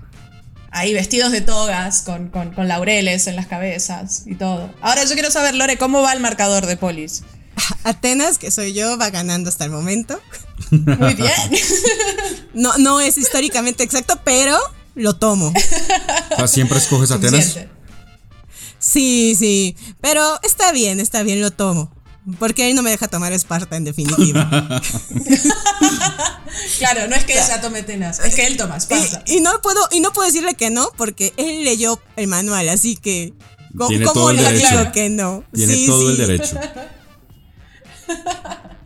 Ahí vestidos de togas, con, con, con laureles en las cabezas y todo. Ahora yo quiero saber, Lore, ¿cómo va el marcador de polis? *laughs* Atenas, que soy yo, va ganando hasta el momento. Muy bien. *laughs* No, no es históricamente exacto, pero lo tomo. *laughs* O sea, siempre escoges Atenas. Suficiente. Sí, sí. Pero está bien, está bien, lo tomo. Porque él no me deja tomar Esparta, en definitiva. *laughs* Claro, no es que ella tome tenas, es que él toma Esparta. y, y no puedo, y no puedo decirle que no, porque él leyó el manual, así que. ¿Cómo, Tiene cómo todo el le derecho. digo que no? Tiene Sí, todo el sí. derecho. *laughs*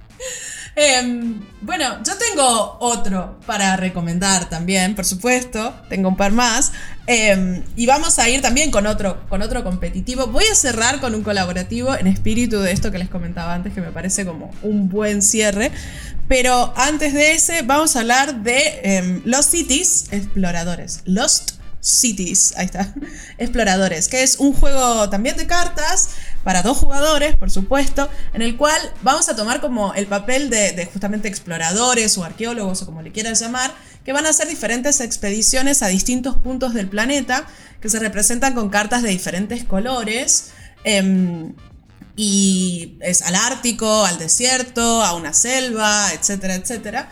Em, bueno, yo tengo otro para recomendar también, por supuesto. Tengo un par más. Em, y vamos a ir también con otro, con otro competitivo. Voy a cerrar con un colaborativo en espíritu de esto que les comentaba antes, que me parece como un buen cierre. Pero antes de ese, vamos a hablar de em, Lost Cities Exploradores. Lost Cities, ahí está. *laughs* Exploradores, que es un juego también de cartas para dos jugadores, por supuesto, en el cual vamos a tomar como el papel de, justamente exploradores o arqueólogos o como le quieras llamar, que van a hacer diferentes expediciones a distintos puntos del planeta que se representan con cartas de diferentes colores. em, y es al Ártico, al desierto, a una selva, etcétera, etcétera.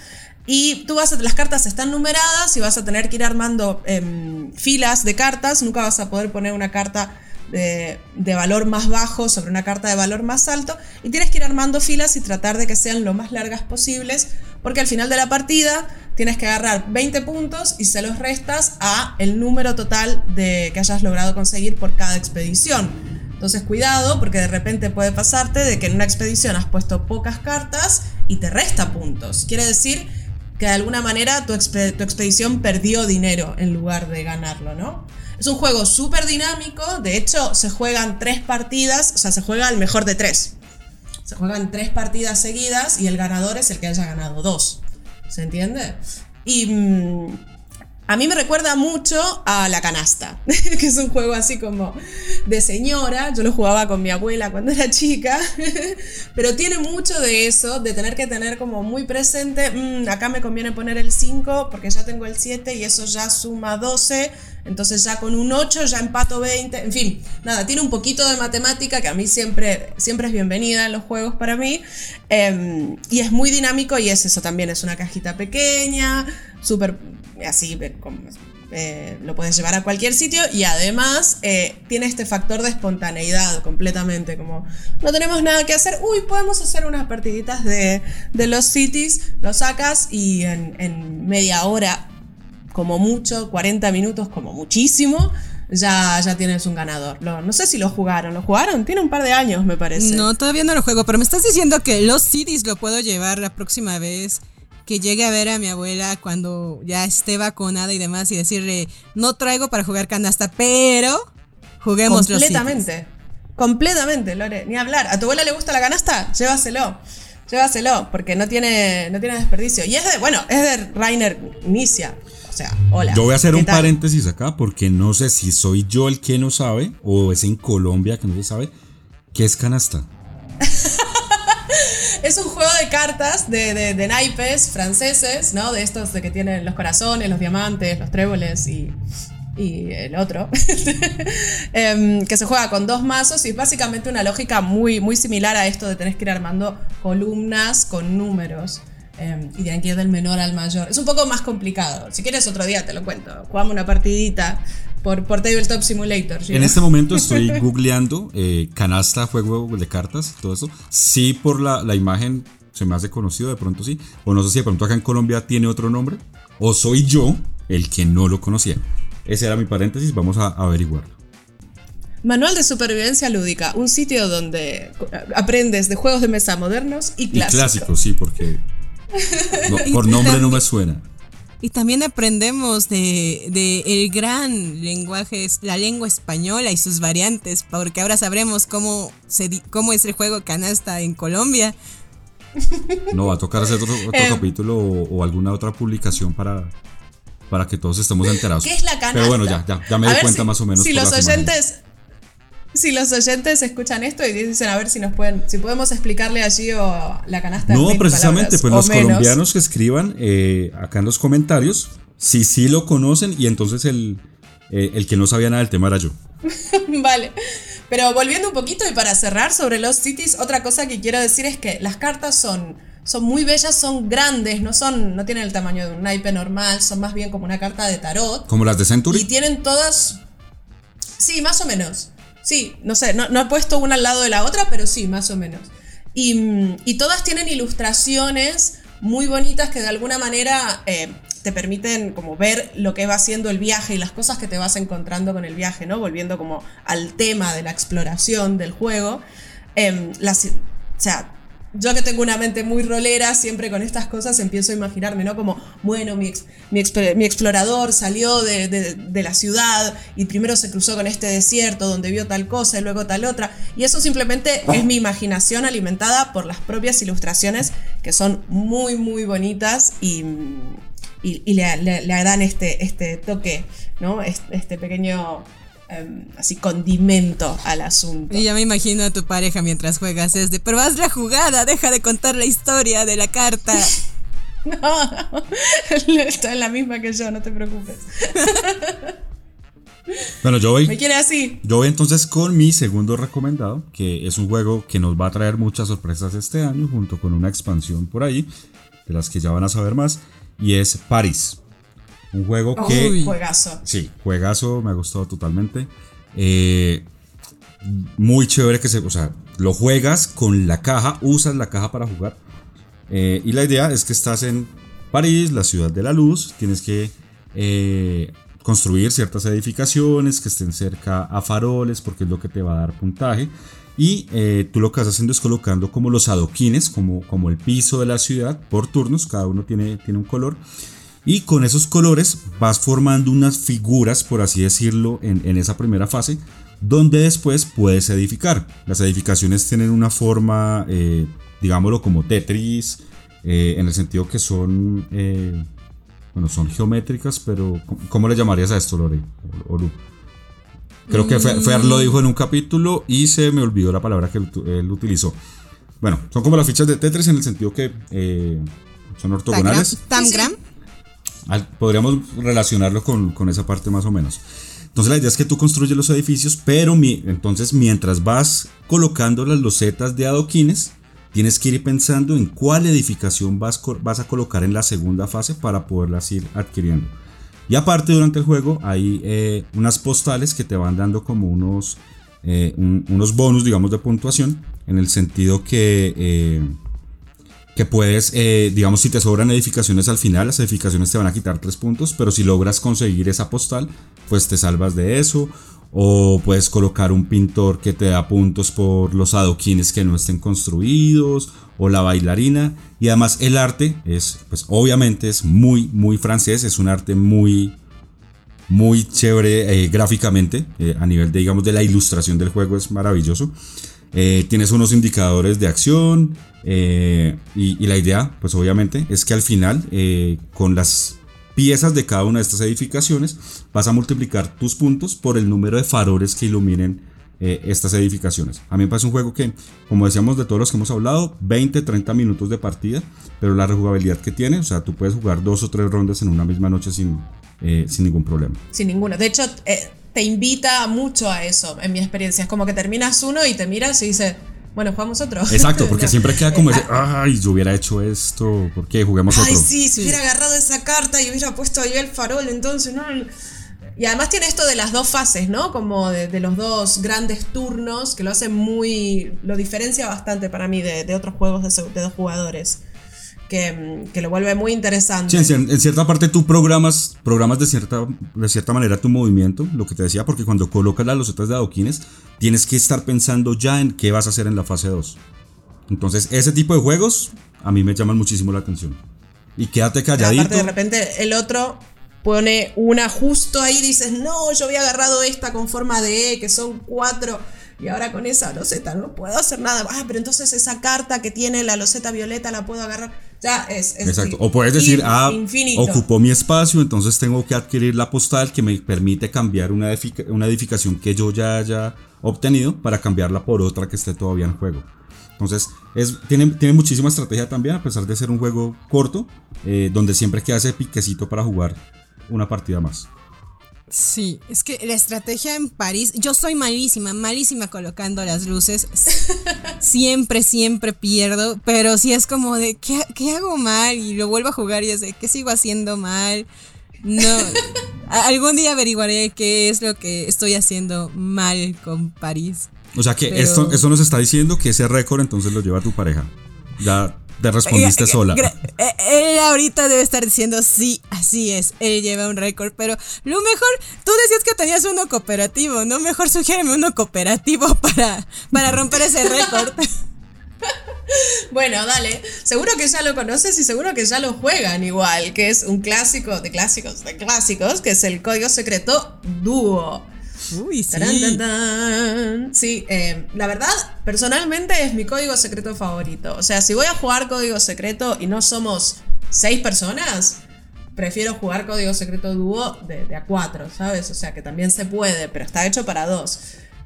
Y tú vas a, las cartas están numeradas y vas a tener que ir armando em, filas de cartas. Nunca vas a poder poner una carta de, de valor más bajo sobre una carta de valor más alto. Y tienes que ir armando filas y tratar de que sean lo más largas posibles. Porque al final de la partida tienes que agarrar 20 puntos y se los restas a el número total de, que hayas logrado conseguir por cada expedición. Entonces cuidado porque de repente puede pasarte de que en una expedición has puesto pocas cartas y te resta puntos. Quiere decir que de alguna manera tu, tu expedición perdió dinero en lugar de ganarlo, ¿no? Es un juego súper dinámico, de hecho se juegan tres partidas, o sea, se juega el mejor de tres. Se juegan tres partidas seguidas y el ganador es el que haya ganado dos. ¿Se entiende? Y mm, a mí me recuerda mucho a La Canasta, *laughs* que es un juego así como de señora. Yo lo jugaba con mi abuela cuando era chica, *laughs* pero tiene mucho de eso, de tener que tener como muy presente, "Mm, acá me conviene poner el 5 porque ya tengo el 7 y eso ya suma 12, entonces ya con un 8 ya empato 20, en fin, nada, tiene un poquito de matemática que a mí siempre, siempre es bienvenida en los juegos para mí, em, y es muy dinámico y es eso también, es una cajita pequeña, súper así, eh, lo puedes llevar a cualquier sitio y además eh, tiene este factor de espontaneidad completamente, como no tenemos nada que hacer, uy, podemos hacer unas partiditas de, de los cities, lo sacas y en, media hora, como mucho, 40 minutos como muchísimo, ya, ya tienes un ganador. No sé si lo jugaron, ¿lo jugaron? Tiene un par de años, me parece. No, todavía no lo juego, pero me estás diciendo que los CDs lo puedo llevar la próxima vez que llegue a ver a mi abuela cuando ya esté vacunada y demás y decirle, no traigo para jugar canasta, pero juguemos los CDs. Completamente. Completamente, Lore. Ni hablar. ¿A tu abuela le gusta la canasta? Llévaselo. Llévaselo, porque no tiene, no tiene desperdicio. Y es de, bueno, es de Rainer Nicia. O sea, hola. Yo voy a hacer ¿qué un tal? paréntesis acá porque no sé si soy yo el que no sabe o es en Colombia que no se sabe qué es canasta. *laughs* Es un juego de cartas de, de- de naipes franceses, ¿no? De estos de que tienen los corazones, los diamantes, los tréboles y, y el otro. *laughs* Em, que se juega con dos mazos y es básicamente una lógica muy, muy similar a esto de tener que ir armando columnas con números. em, y tienen que ir del menor al mayor. Es un poco más complicado. Si quieres otro día te lo cuento. Jugamos una partidita por, por Tabletop Simulator. ¿sí? En este momento estoy *laughs* googleando eh, canasta, juego de cartas, todo eso. Sí, por la, la imagen se me hace conocido, de pronto sí. O no sé si de pronto acá en Colombia tiene otro nombre. ¿O soy yo el que no lo conocía? Ese era mi paréntesis, vamos a averiguarlo. Manual de supervivencia lúdica, un sitio donde aprendes de juegos de mesa modernos y clásicos. Y clásicos, sí, porque *laughs* por nombre no me suena. Y también aprendemos de, de, el gran lenguaje, la lengua española y sus variantes, porque ahora sabremos cómo, se, cómo es el juego canasta en Colombia. No, va a tocar hacer otro, otro *laughs* eh. capítulo o, alguna otra publicación para, para que todos estemos enterados. ¿Qué es la canasta? Pero bueno, ya, ya, ya me di cuenta más o menos. Si los oyentes, si los oyentes escuchan esto y dicen a ver si nos pueden, si podemos explicarle allí o la canasta. No, precisamente, pues los colombianos que escriban eh, acá en los comentarios si sí lo conocen y entonces el, eh, el que no sabía nada del tema era yo. *laughs* vale. Pero volviendo un poquito y para cerrar sobre los cities, otra cosa que quiero decir es que las cartas son, son muy bellas, son grandes, no son, no tienen el tamaño de un naipe normal, son más bien como una carta de tarot. Como las de Century. Y tienen todas. Sí, más o menos. Sí, no sé, no, he puesto una al lado de la otra, pero sí, más o menos. Y, todas tienen ilustraciones muy bonitas que de alguna manera eh, te permiten como ver lo que va haciendo el viaje y las cosas que te vas encontrando con el viaje, ¿no? Volviendo como al tema de la exploración del juego. Eh, las, o sea, yo que tengo una mente muy rolera, siempre con estas cosas empiezo a imaginarme, ¿no? Como, bueno, mi, mi, explorador salió de, la ciudad y primero se cruzó con este desierto donde vio tal cosa y luego tal otra. Y eso simplemente es mi imaginación alimentada por las propias ilustraciones que son muy, muy bonitas y, y, le, dan este, este toque, ¿no? este pequeño Em, así condimento al asunto. Y ya me imagino a tu pareja mientras juegas es de, pero haz la jugada, deja de contar la historia de la carta. *laughs* no, *laughs* está en la misma que yo, no te preocupes. *laughs* Bueno, yo voy. Me quiere así. Yo voy entonces con mi segundo recomendado, que es un juego que nos va a traer muchas sorpresas este año, junto con una expansión por ahí, de las que ya van a saber más, y es París. Un juego que. Juegazo. Sí, juegazo, me ha gustado totalmente. Eh, muy chévere que se. O sea, lo juegas con la caja, usas la caja para jugar. Eh, y la idea es que estás en París, la ciudad de la luz. Tienes que eh, construir ciertas edificaciones que estén cerca a faroles, porque es lo que te va a dar puntaje. Y tú lo que estás haciendo es colocando como los adoquines, como, como el piso de la ciudad, por turnos. Cada uno tiene, tiene un color. Y con esos colores vas formando unas figuras, por así decirlo, en, esa primera fase, donde después puedes edificar. Las edificaciones tienen una forma, eh, digámoslo, como Tetris, eh, en el sentido que son, eh, bueno, son geométricas, pero ¿cómo le llamarías a esto, Lore? Creo que Fer, lo dijo en un capítulo y se me olvidó la palabra que él, utilizó. Bueno, son como las fichas de Tetris en el sentido que son ortogonales. ¿Tangram? Podríamos relacionarlo con, esa parte más o menos. Entonces la idea es que tú construyes los edificios, pero entonces mientras vas colocando las losetas de adoquines, tienes que ir pensando en cuál edificación vas, vas a colocar en la segunda fase para poderlas ir adquiriendo. Y aparte durante el juego hay eh, unas postales que te van dando como unos, eh, unos bonus, digamos, de puntuación, en el sentido que... Eh, que puedes, eh, digamos, si te sobran edificaciones al final, las edificaciones te van a quitar tres puntos, pero si logras conseguir esa postal, pues te salvas de eso. O puedes colocar un pintor que te da puntos por los adoquines que no estén construidos, o la bailarina. Y además el arte es, pues obviamente es muy, muy francés, es un arte muy, muy chévere eh, gráficamente, eh, a nivel de, digamos, de la ilustración del juego es maravilloso. tienes unos indicadores de acción, eh, y, la idea, pues obviamente, es que al final, eh, con las piezas de cada una de estas edificaciones, vas a multiplicar tus puntos por el número de faroles que iluminen eh, estas edificaciones. A mí me parece un juego que, como decíamos de todos los que hemos hablado, 20, 30 minutos de partida, pero la rejugabilidad que tiene, o sea, tú puedes jugar dos o tres rondas en una misma noche sin, sin ningún problema. Sin ninguno. De hecho, te invita mucho a eso, en mi experiencia. Es como que terminas uno y te miras y dices bueno, jugamos otro. Exacto, porque *laughs* siempre queda como ese, ay, yo hubiera hecho esto, ¿por qué? Juguemos otro. Ay, sí, si hubiera agarrado esa carta y hubiera puesto ahí el farol, entonces, ¿no? Y además tiene esto de las dos fases, ¿no? Como de, los dos grandes turnos, que lo hace muy. lo diferencia bastante para mí de, otros juegos de, dos jugadores. Que, que lo vuelve muy interesante. Sí, en, cier- en cierta parte tú programas, programas de cierta, de cierta manera tu movimiento, lo que te decía, porque cuando colocas las losetas de adoquines, tienes que estar pensando ya en qué vas a hacer en la fase 2. Entonces, ese tipo de juegos a mí me llaman muchísimo la atención. Y quédate calladito. Aparte, de repente el otro pone una justo ahí, dices, no, yo había agarrado esta con forma de E, que son cuatro, y ahora con esa loseta no puedo hacer nada. Ah, pero entonces esa carta que tiene la loseta violeta la puedo agarrar. Ya es. es Exacto. O puedes decir, ah, infinito. ocupó mi espacio, entonces tengo que adquirir la postal que me permite cambiar una, edific- una edificación que yo ya haya obtenido para cambiarla por otra que esté todavía en juego. Entonces, es, tiene, tiene muchísima estrategia también, a pesar de ser un juego corto, eh, donde siempre queda ese piquecito para jugar una partida más. Sí, es que la estrategia en París, yo soy malísima, malísima colocando las luces. *laughs* Siempre, siempre pierdo, pero sí es como de, ¿qué, qué hago mal? Y lo vuelvo a jugar y es de, ¿qué sigo haciendo mal? No, *laughs* algún día averiguaré qué es lo que estoy haciendo mal con París. O sea que Pero- esto, esto nos está diciendo que ese récord entonces lo lleva tu pareja. Ya te respondiste sola. Él ahorita debe estar diciendo, sí, así es, él lleva un récord, pero lo mejor, tú decías que tenías uno cooperativo, ¿no? Mejor sugiéreme uno cooperativo *laughs* para, para romper ese récord. *laughs* Bueno, dale. Seguro que ya lo conoces y seguro que ya lo juegan igual, que es un clásico de clásicos de clásicos, que es el código secreto dúo. Uy, sí. Sí, eh, la verdad, personalmente es mi código secreto favorito. O sea, si voy a jugar código secreto y no somos seis personas, prefiero jugar código secreto dúo de, a cuatro, ¿sabes? O sea, que también se puede, pero está hecho para dos.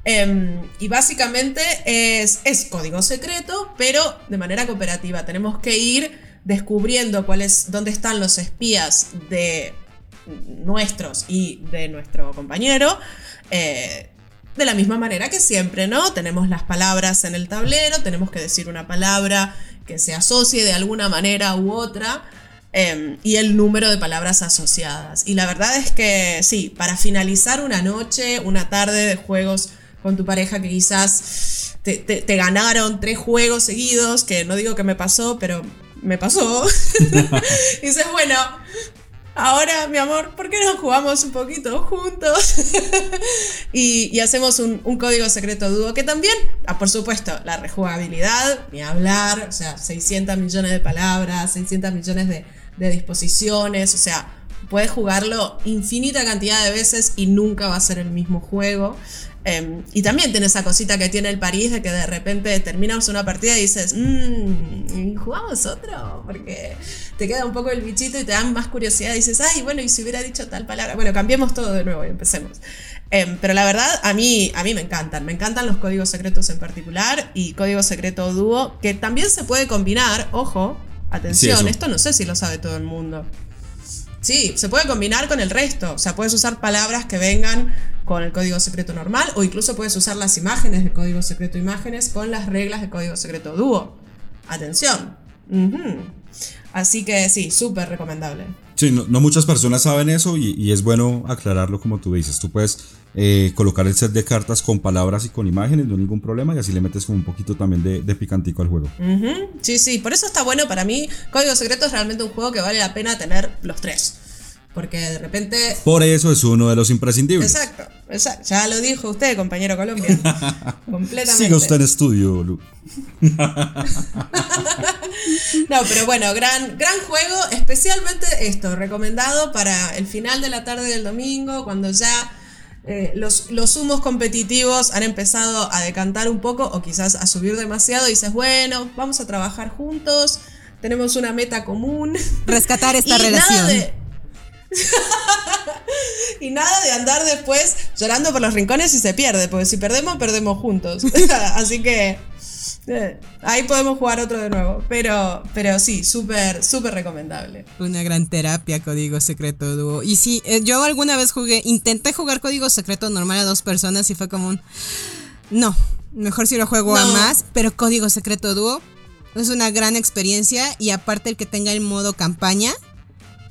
Em, y básicamente es, código secreto, pero de manera cooperativa. Tenemos que ir descubriendo cuál es, dónde están los espías de nuestros y de nuestro compañero. Eh, de la misma manera que siempre, ¿no? Tenemos las palabras en el tablero, tenemos que decir una palabra que se asocie de alguna manera u otra. eh, y el número de palabras asociadas. Y la verdad es que sí, para finalizar una noche, una tarde de juegos con tu pareja que quizás te, te- ganaron tres juegos seguidos, que no digo que me pasó, pero me pasó. *laughs* dices, bueno, ahora, mi amor, ¿por qué no jugamos un poquito juntos? *laughs* y, hacemos un, un código secreto dúo que también, ah, por supuesto, la rejugabilidad, ni hablar, o sea, 600 millones de palabras, 600 millones de, de disposiciones, o sea, puedes jugarlo infinita cantidad de veces y nunca va a ser el mismo juego. Em, y también tiene esa cosita que tiene el París de que de repente terminas una partida y dices, mmm, jugamos otro, porque te queda un poco el bichito y te dan más curiosidad y dices, ay, bueno, y si hubiera dicho tal palabra, bueno, cambiemos todo de nuevo y empecemos. Em, pero la verdad, a mí, a mí me encantan, me encantan los códigos secretos en particular y código secreto dúo, que también se puede combinar, ojo, atención, esto no sé si lo sabe todo el mundo. Sí, se puede combinar con el resto. O sea, puedes usar palabras que vengan con el código secreto normal o incluso puedes usar las imágenes de código secreto imágenes con las reglas de código secreto dúo. Atención. Así que sí, súper recomendable. Sí, no, muchas personas saben eso y, es bueno aclararlo como tú dices. Tú puedes eh, colocar el set de cartas con palabras y con imágenes, no hay ningún problema, y así le metes como un poquito también de, picantico al juego. Sí, sí, por eso está bueno para mí. Código secreto es realmente un juego que vale la pena tener los tres. Porque de repente Por eso es uno de los imprescindibles. Exacto, exacto. Ya lo dijo usted, compañero Colombia. *laughs* Completamente. Siga usted en estudio, Lu. *laughs* No, pero bueno, gran, gran juego, especialmente esto, recomendado para el final de la tarde del domingo, cuando ya eh, los, los humos competitivos han empezado a decantar un poco o quizás a subir demasiado y dices, bueno, vamos a trabajar juntos, tenemos una meta común. Rescatar esta *laughs* Y nada relación. Y nada de andar después llorando por los rincones y se pierde, porque si perdemos, perdemos juntos. *laughs* Así que eh, ahí podemos jugar otro de nuevo. Pero, pero sí, súper, súper recomendable. Una gran terapia, código secreto dúo. Y sí, eh, yo alguna vez jugué, intenté jugar código secreto normal a dos personas y fue como un. No, mejor si lo juego a No. más, pero código secreto dúo es una gran experiencia y aparte el que tenga el modo campaña,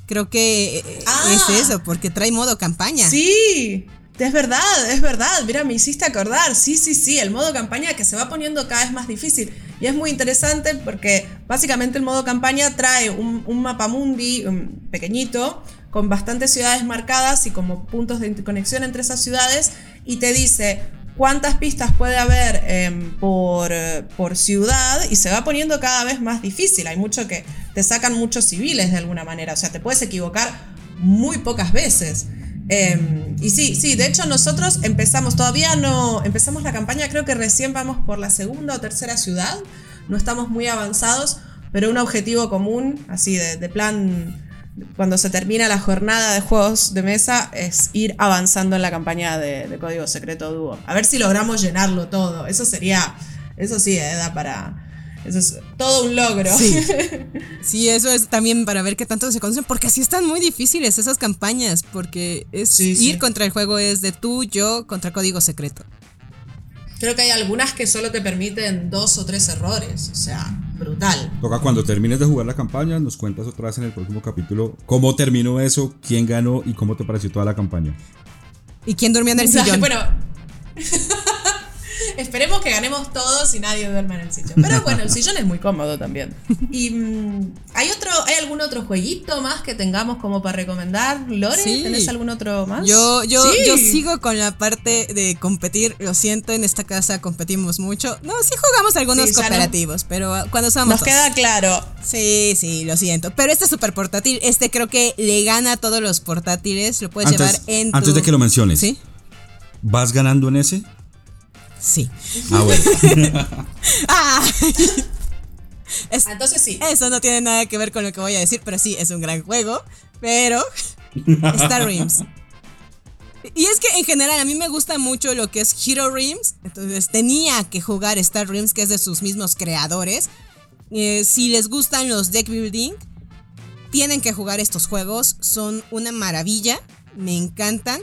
creo que eh, Ah. es eso, porque trae modo campaña. Sí, Es verdad, es verdad. Mira, me hiciste acordar. Sí, sí, sí. El modo campaña que se va poniendo cada vez más difícil. Y es muy interesante porque básicamente el modo campaña trae un, un mapa mundi um, pequeñito con bastantes ciudades marcadas y como puntos de conexión entre esas ciudades y te dice cuántas pistas puede haber em, por, por, ciudad y se va poniendo cada vez más difícil. Hay mucho que te sacan muchos civiles de alguna manera, o sea, te puedes equivocar muy pocas veces. Em, y sí, sí, de hecho nosotros empezamos, todavía no, empezamos la campaña, creo que recién vamos por la segunda o tercera ciudad, no estamos muy avanzados, pero un objetivo común, así de, plan cuando se termina la jornada de juegos de mesa es ir avanzando en la campaña de, Código Secreto Dúo. A ver si logramos llenarlo todo. Eso sería, eso sí, eh, da para... Eso es todo un logro. Sí. *laughs* sí, eso es también para ver qué tanto se conocen, porque así están muy difíciles esas campañas, porque es ir contra el juego es de tú, yo, contra Código Secreto. Creo que hay algunas que solo te permiten dos o tres errores, o sea, brutal. Toca cuando termines de jugar la campaña, nos cuentas otra vez en el próximo capítulo cómo terminó eso, quién ganó y cómo te pareció toda la campaña. ¿Y quién durmió en el *laughs* sillón? Bueno, Esperemos que ganemos todos y nadie duerma en el sillón. Pero bueno, el sillón es muy cómodo también. ¿Y mm, hay otro, hay algún otro jueguito más que tengamos como para recomendar? Lore, ¿tenés algún otro más? Yo, yo, yo sigo con la parte de competir. Lo siento, en esta casa competimos mucho. No, sí jugamos algunos cooperativos, pero cuando somos. Nos queda claro. Sí, sí, lo siento. Pero este es súper portátil. Este creo que le gana a todos los portátiles. Lo puedes llevar en Antes de que lo menciones. ¿Sí? ¿Vas ganando en ese? Sí. Ah, bueno. *laughs* ah. Entonces sí. Eso no tiene nada que ver con lo que voy a decir, pero sí, es un gran juego. Pero. *laughs* Star Rims. Y es que en general a mí me gusta mucho lo que es Hero Rims. Entonces tenía que jugar Star Rims, que es de sus mismos creadores. Eh, si les gustan los deck building, tienen que jugar estos juegos. Son una maravilla. Me encantan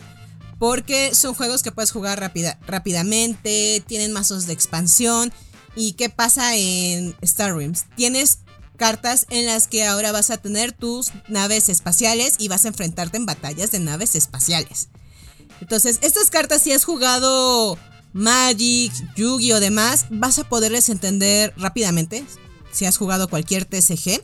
porque son juegos que puedes jugar rápida, rápidamente, tienen mazos de expansión. ¿Y qué pasa en Star Realms? Tienes cartas en las que ahora vas a tener tus naves espaciales y vas a enfrentarte en batallas de naves espaciales. Entonces, estas cartas, si has jugado Magic, Yu-Gi o demás, vas a poderles entender rápidamente. Si has jugado cualquier TCG.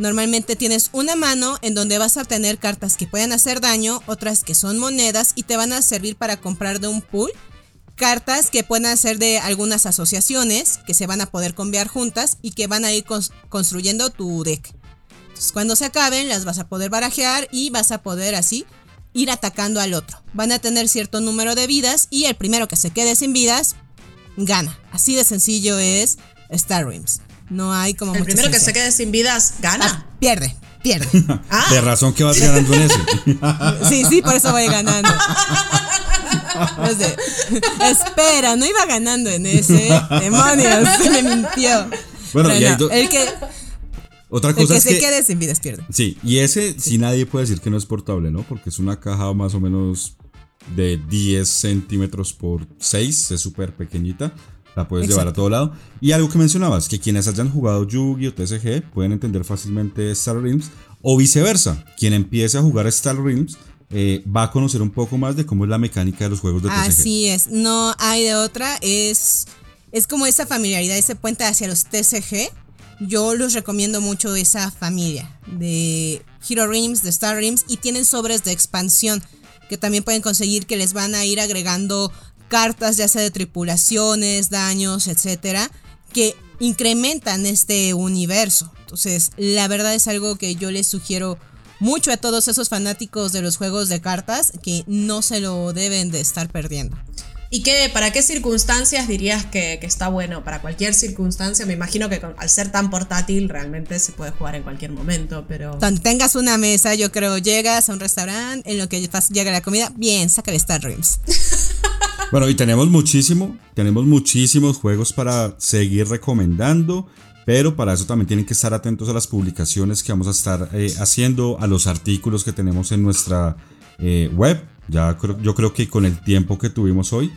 Normalmente tienes una mano en donde vas a tener cartas que pueden hacer daño, otras que son monedas y te van a servir para comprar de un pool. Cartas que pueden hacer de algunas asociaciones que se van a poder cambiar juntas y que van a ir construyendo tu deck. Entonces, cuando se acaben, las vas a poder barajear y vas a poder así ir atacando al otro. Van a tener cierto número de vidas y el primero que se quede sin vidas gana. Así de sencillo es Star Realms. No hay como. El primero que se quede sin vidas gana. Ah, pierde, pierde. *laughs* Ah. De razón que vas ganando en ese. sí, sí, por eso voy ganando. *laughs* espera, no iba ganando en ese. Demonios, *laughs* me mintió. Bueno, y el que. Otra cosa el que se quede sin vidas pierde. Sí, y ese sí. nadie puede decir que no es portable, ¿no? Porque es una caja más o menos de 10 centímetros por 6, es súper pequeñita. La puedes llevar a todo lado. Y algo que mencionabas, que quienes hayan jugado Yu-Gi-Oh! TCG pueden entender fácilmente Star Realms o viceversa. Quien empiece a jugar Star Realms eh, va a conocer un poco más de cómo es la mecánica de los juegos de TCG. Así es, no hay de otra. Es, es como esa familiaridad, ese puente hacia los TCG. Yo los recomiendo mucho esa familia de Hero Realms, de Star Realms y tienen sobres de expansión que también pueden conseguir que les van a ir agregando cartas ya sea de tripulaciones, daños, etcétera, que incrementan este universo. Entonces, la verdad es algo que yo les sugiero mucho a todos esos fanáticos de los juegos de cartas que no se lo deben de estar perdiendo. ¿Y qué, para qué circunstancias dirías que, está bueno? Para cualquier circunstancia, me imagino que al ser tan portátil realmente se puede jugar en cualquier momento, pero... Cuando tengas una mesa, yo creo, llegas a un restaurante, en lo que llega la comida, bien, saca el Star Dreams. *laughs* Bueno, y tenemos muchísimo, tenemos muchísimos juegos para seguir recomendando, pero para eso también tienen que estar atentos a las publicaciones que vamos a estar eh, haciendo, a los artículos que tenemos en nuestra eh, web. Ya yo creo que con el tiempo que tuvimos hoy,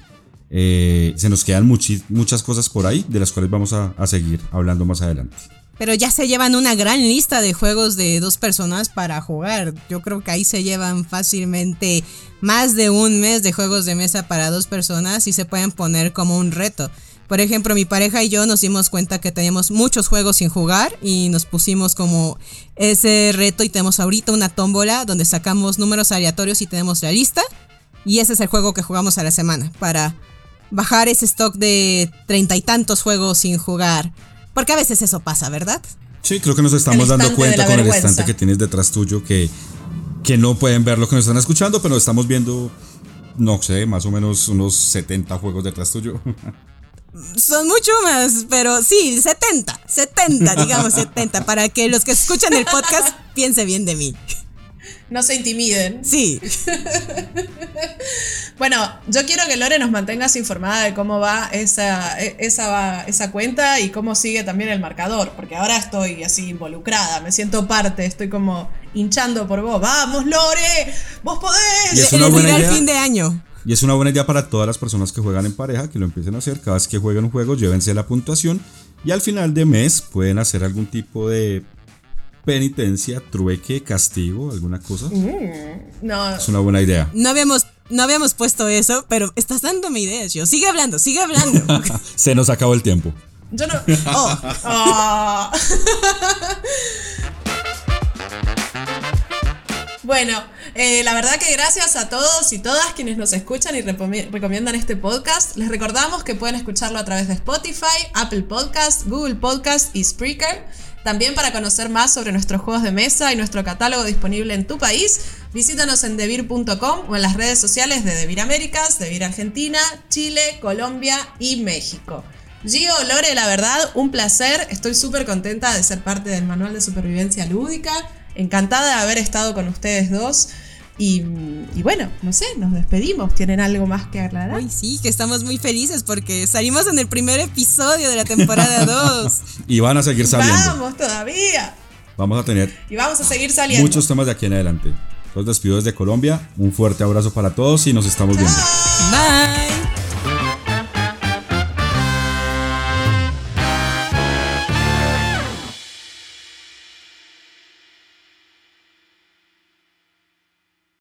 eh, se nos quedan muchas cosas por ahí, de las cuales vamos a seguir hablando más adelante. Pero ya se llevan una gran lista de juegos de dos personas para jugar. Yo creo que ahí se llevan fácilmente más de un mes de juegos de mesa para dos personas y se pueden poner como un reto. Por ejemplo, mi pareja y yo nos dimos cuenta que teníamos muchos juegos sin jugar y nos pusimos como ese reto y tenemos ahorita una tómbola donde sacamos números aleatorios y tenemos la lista. Y ese es el juego que jugamos a la semana para bajar ese stock de treinta y tantos juegos sin jugar. Porque a veces eso pasa, ¿verdad? Sí, creo que nos estamos dando cuenta con el estante que tienes detrás tuyo que, que no pueden ver lo que nos están escuchando, pero estamos viendo, no sé, más o menos unos 70 juegos detrás tuyo. *laughs* Son mucho más, pero sí, 70, 70, digamos 70, para que los que escuchan el podcast piensen bien de mí. No se intimiden. Sí. *laughs* bueno, yo quiero que Lore nos mantengas informada de cómo va esa, esa, esa cuenta y cómo sigue también el marcador, porque ahora estoy así involucrada, me siento parte, estoy como hinchando por vos. ¡Vamos, Lore! ¡Vos podés! Y es una buena idea. fin de año. Y es una buena idea para todas las personas que juegan en pareja, que lo empiecen a hacer. Cada vez que jueguen un juego, llévense la puntuación. Y al final de mes pueden hacer algún tipo de penitencia, trueque, castigo, alguna cosa. Mm, no. Es una buena idea. No habíamos, no habíamos puesto eso, pero estás dándome ideas, yo. Sigue hablando, sigue hablando. *laughs* Se nos acabó el tiempo. Yo no. Oh. *laughs* oh. Bueno, eh, la verdad que gracias a todos y todas quienes nos escuchan y recomiendan este podcast. Les recordamos que pueden escucharlo a través de Spotify, Apple Podcast, Google Podcast y Spreaker. También para conocer más sobre nuestros juegos de mesa y nuestro catálogo disponible en tu país, visítanos en devir.com o en las redes sociales de Devir Américas, Devir Argentina, Chile, Colombia y México. Gio, Lore, la verdad, un placer. Estoy súper contenta de ser parte del Manual de Supervivencia Lúdica encantada de haber estado con ustedes dos. Y, bueno, no sé, nos despedimos. ¿Tienen algo más que aclarar? Ay, sí, que estamos muy felices porque salimos en el primer episodio de la temporada *laughs* 2. y van a seguir saliendo. Vamos todavía. Vamos a tener. Y vamos a seguir saliendo. Muchos temas de aquí en adelante. Los despido desde Colombia. Un fuerte abrazo para todos y nos estamos viendo. Bye.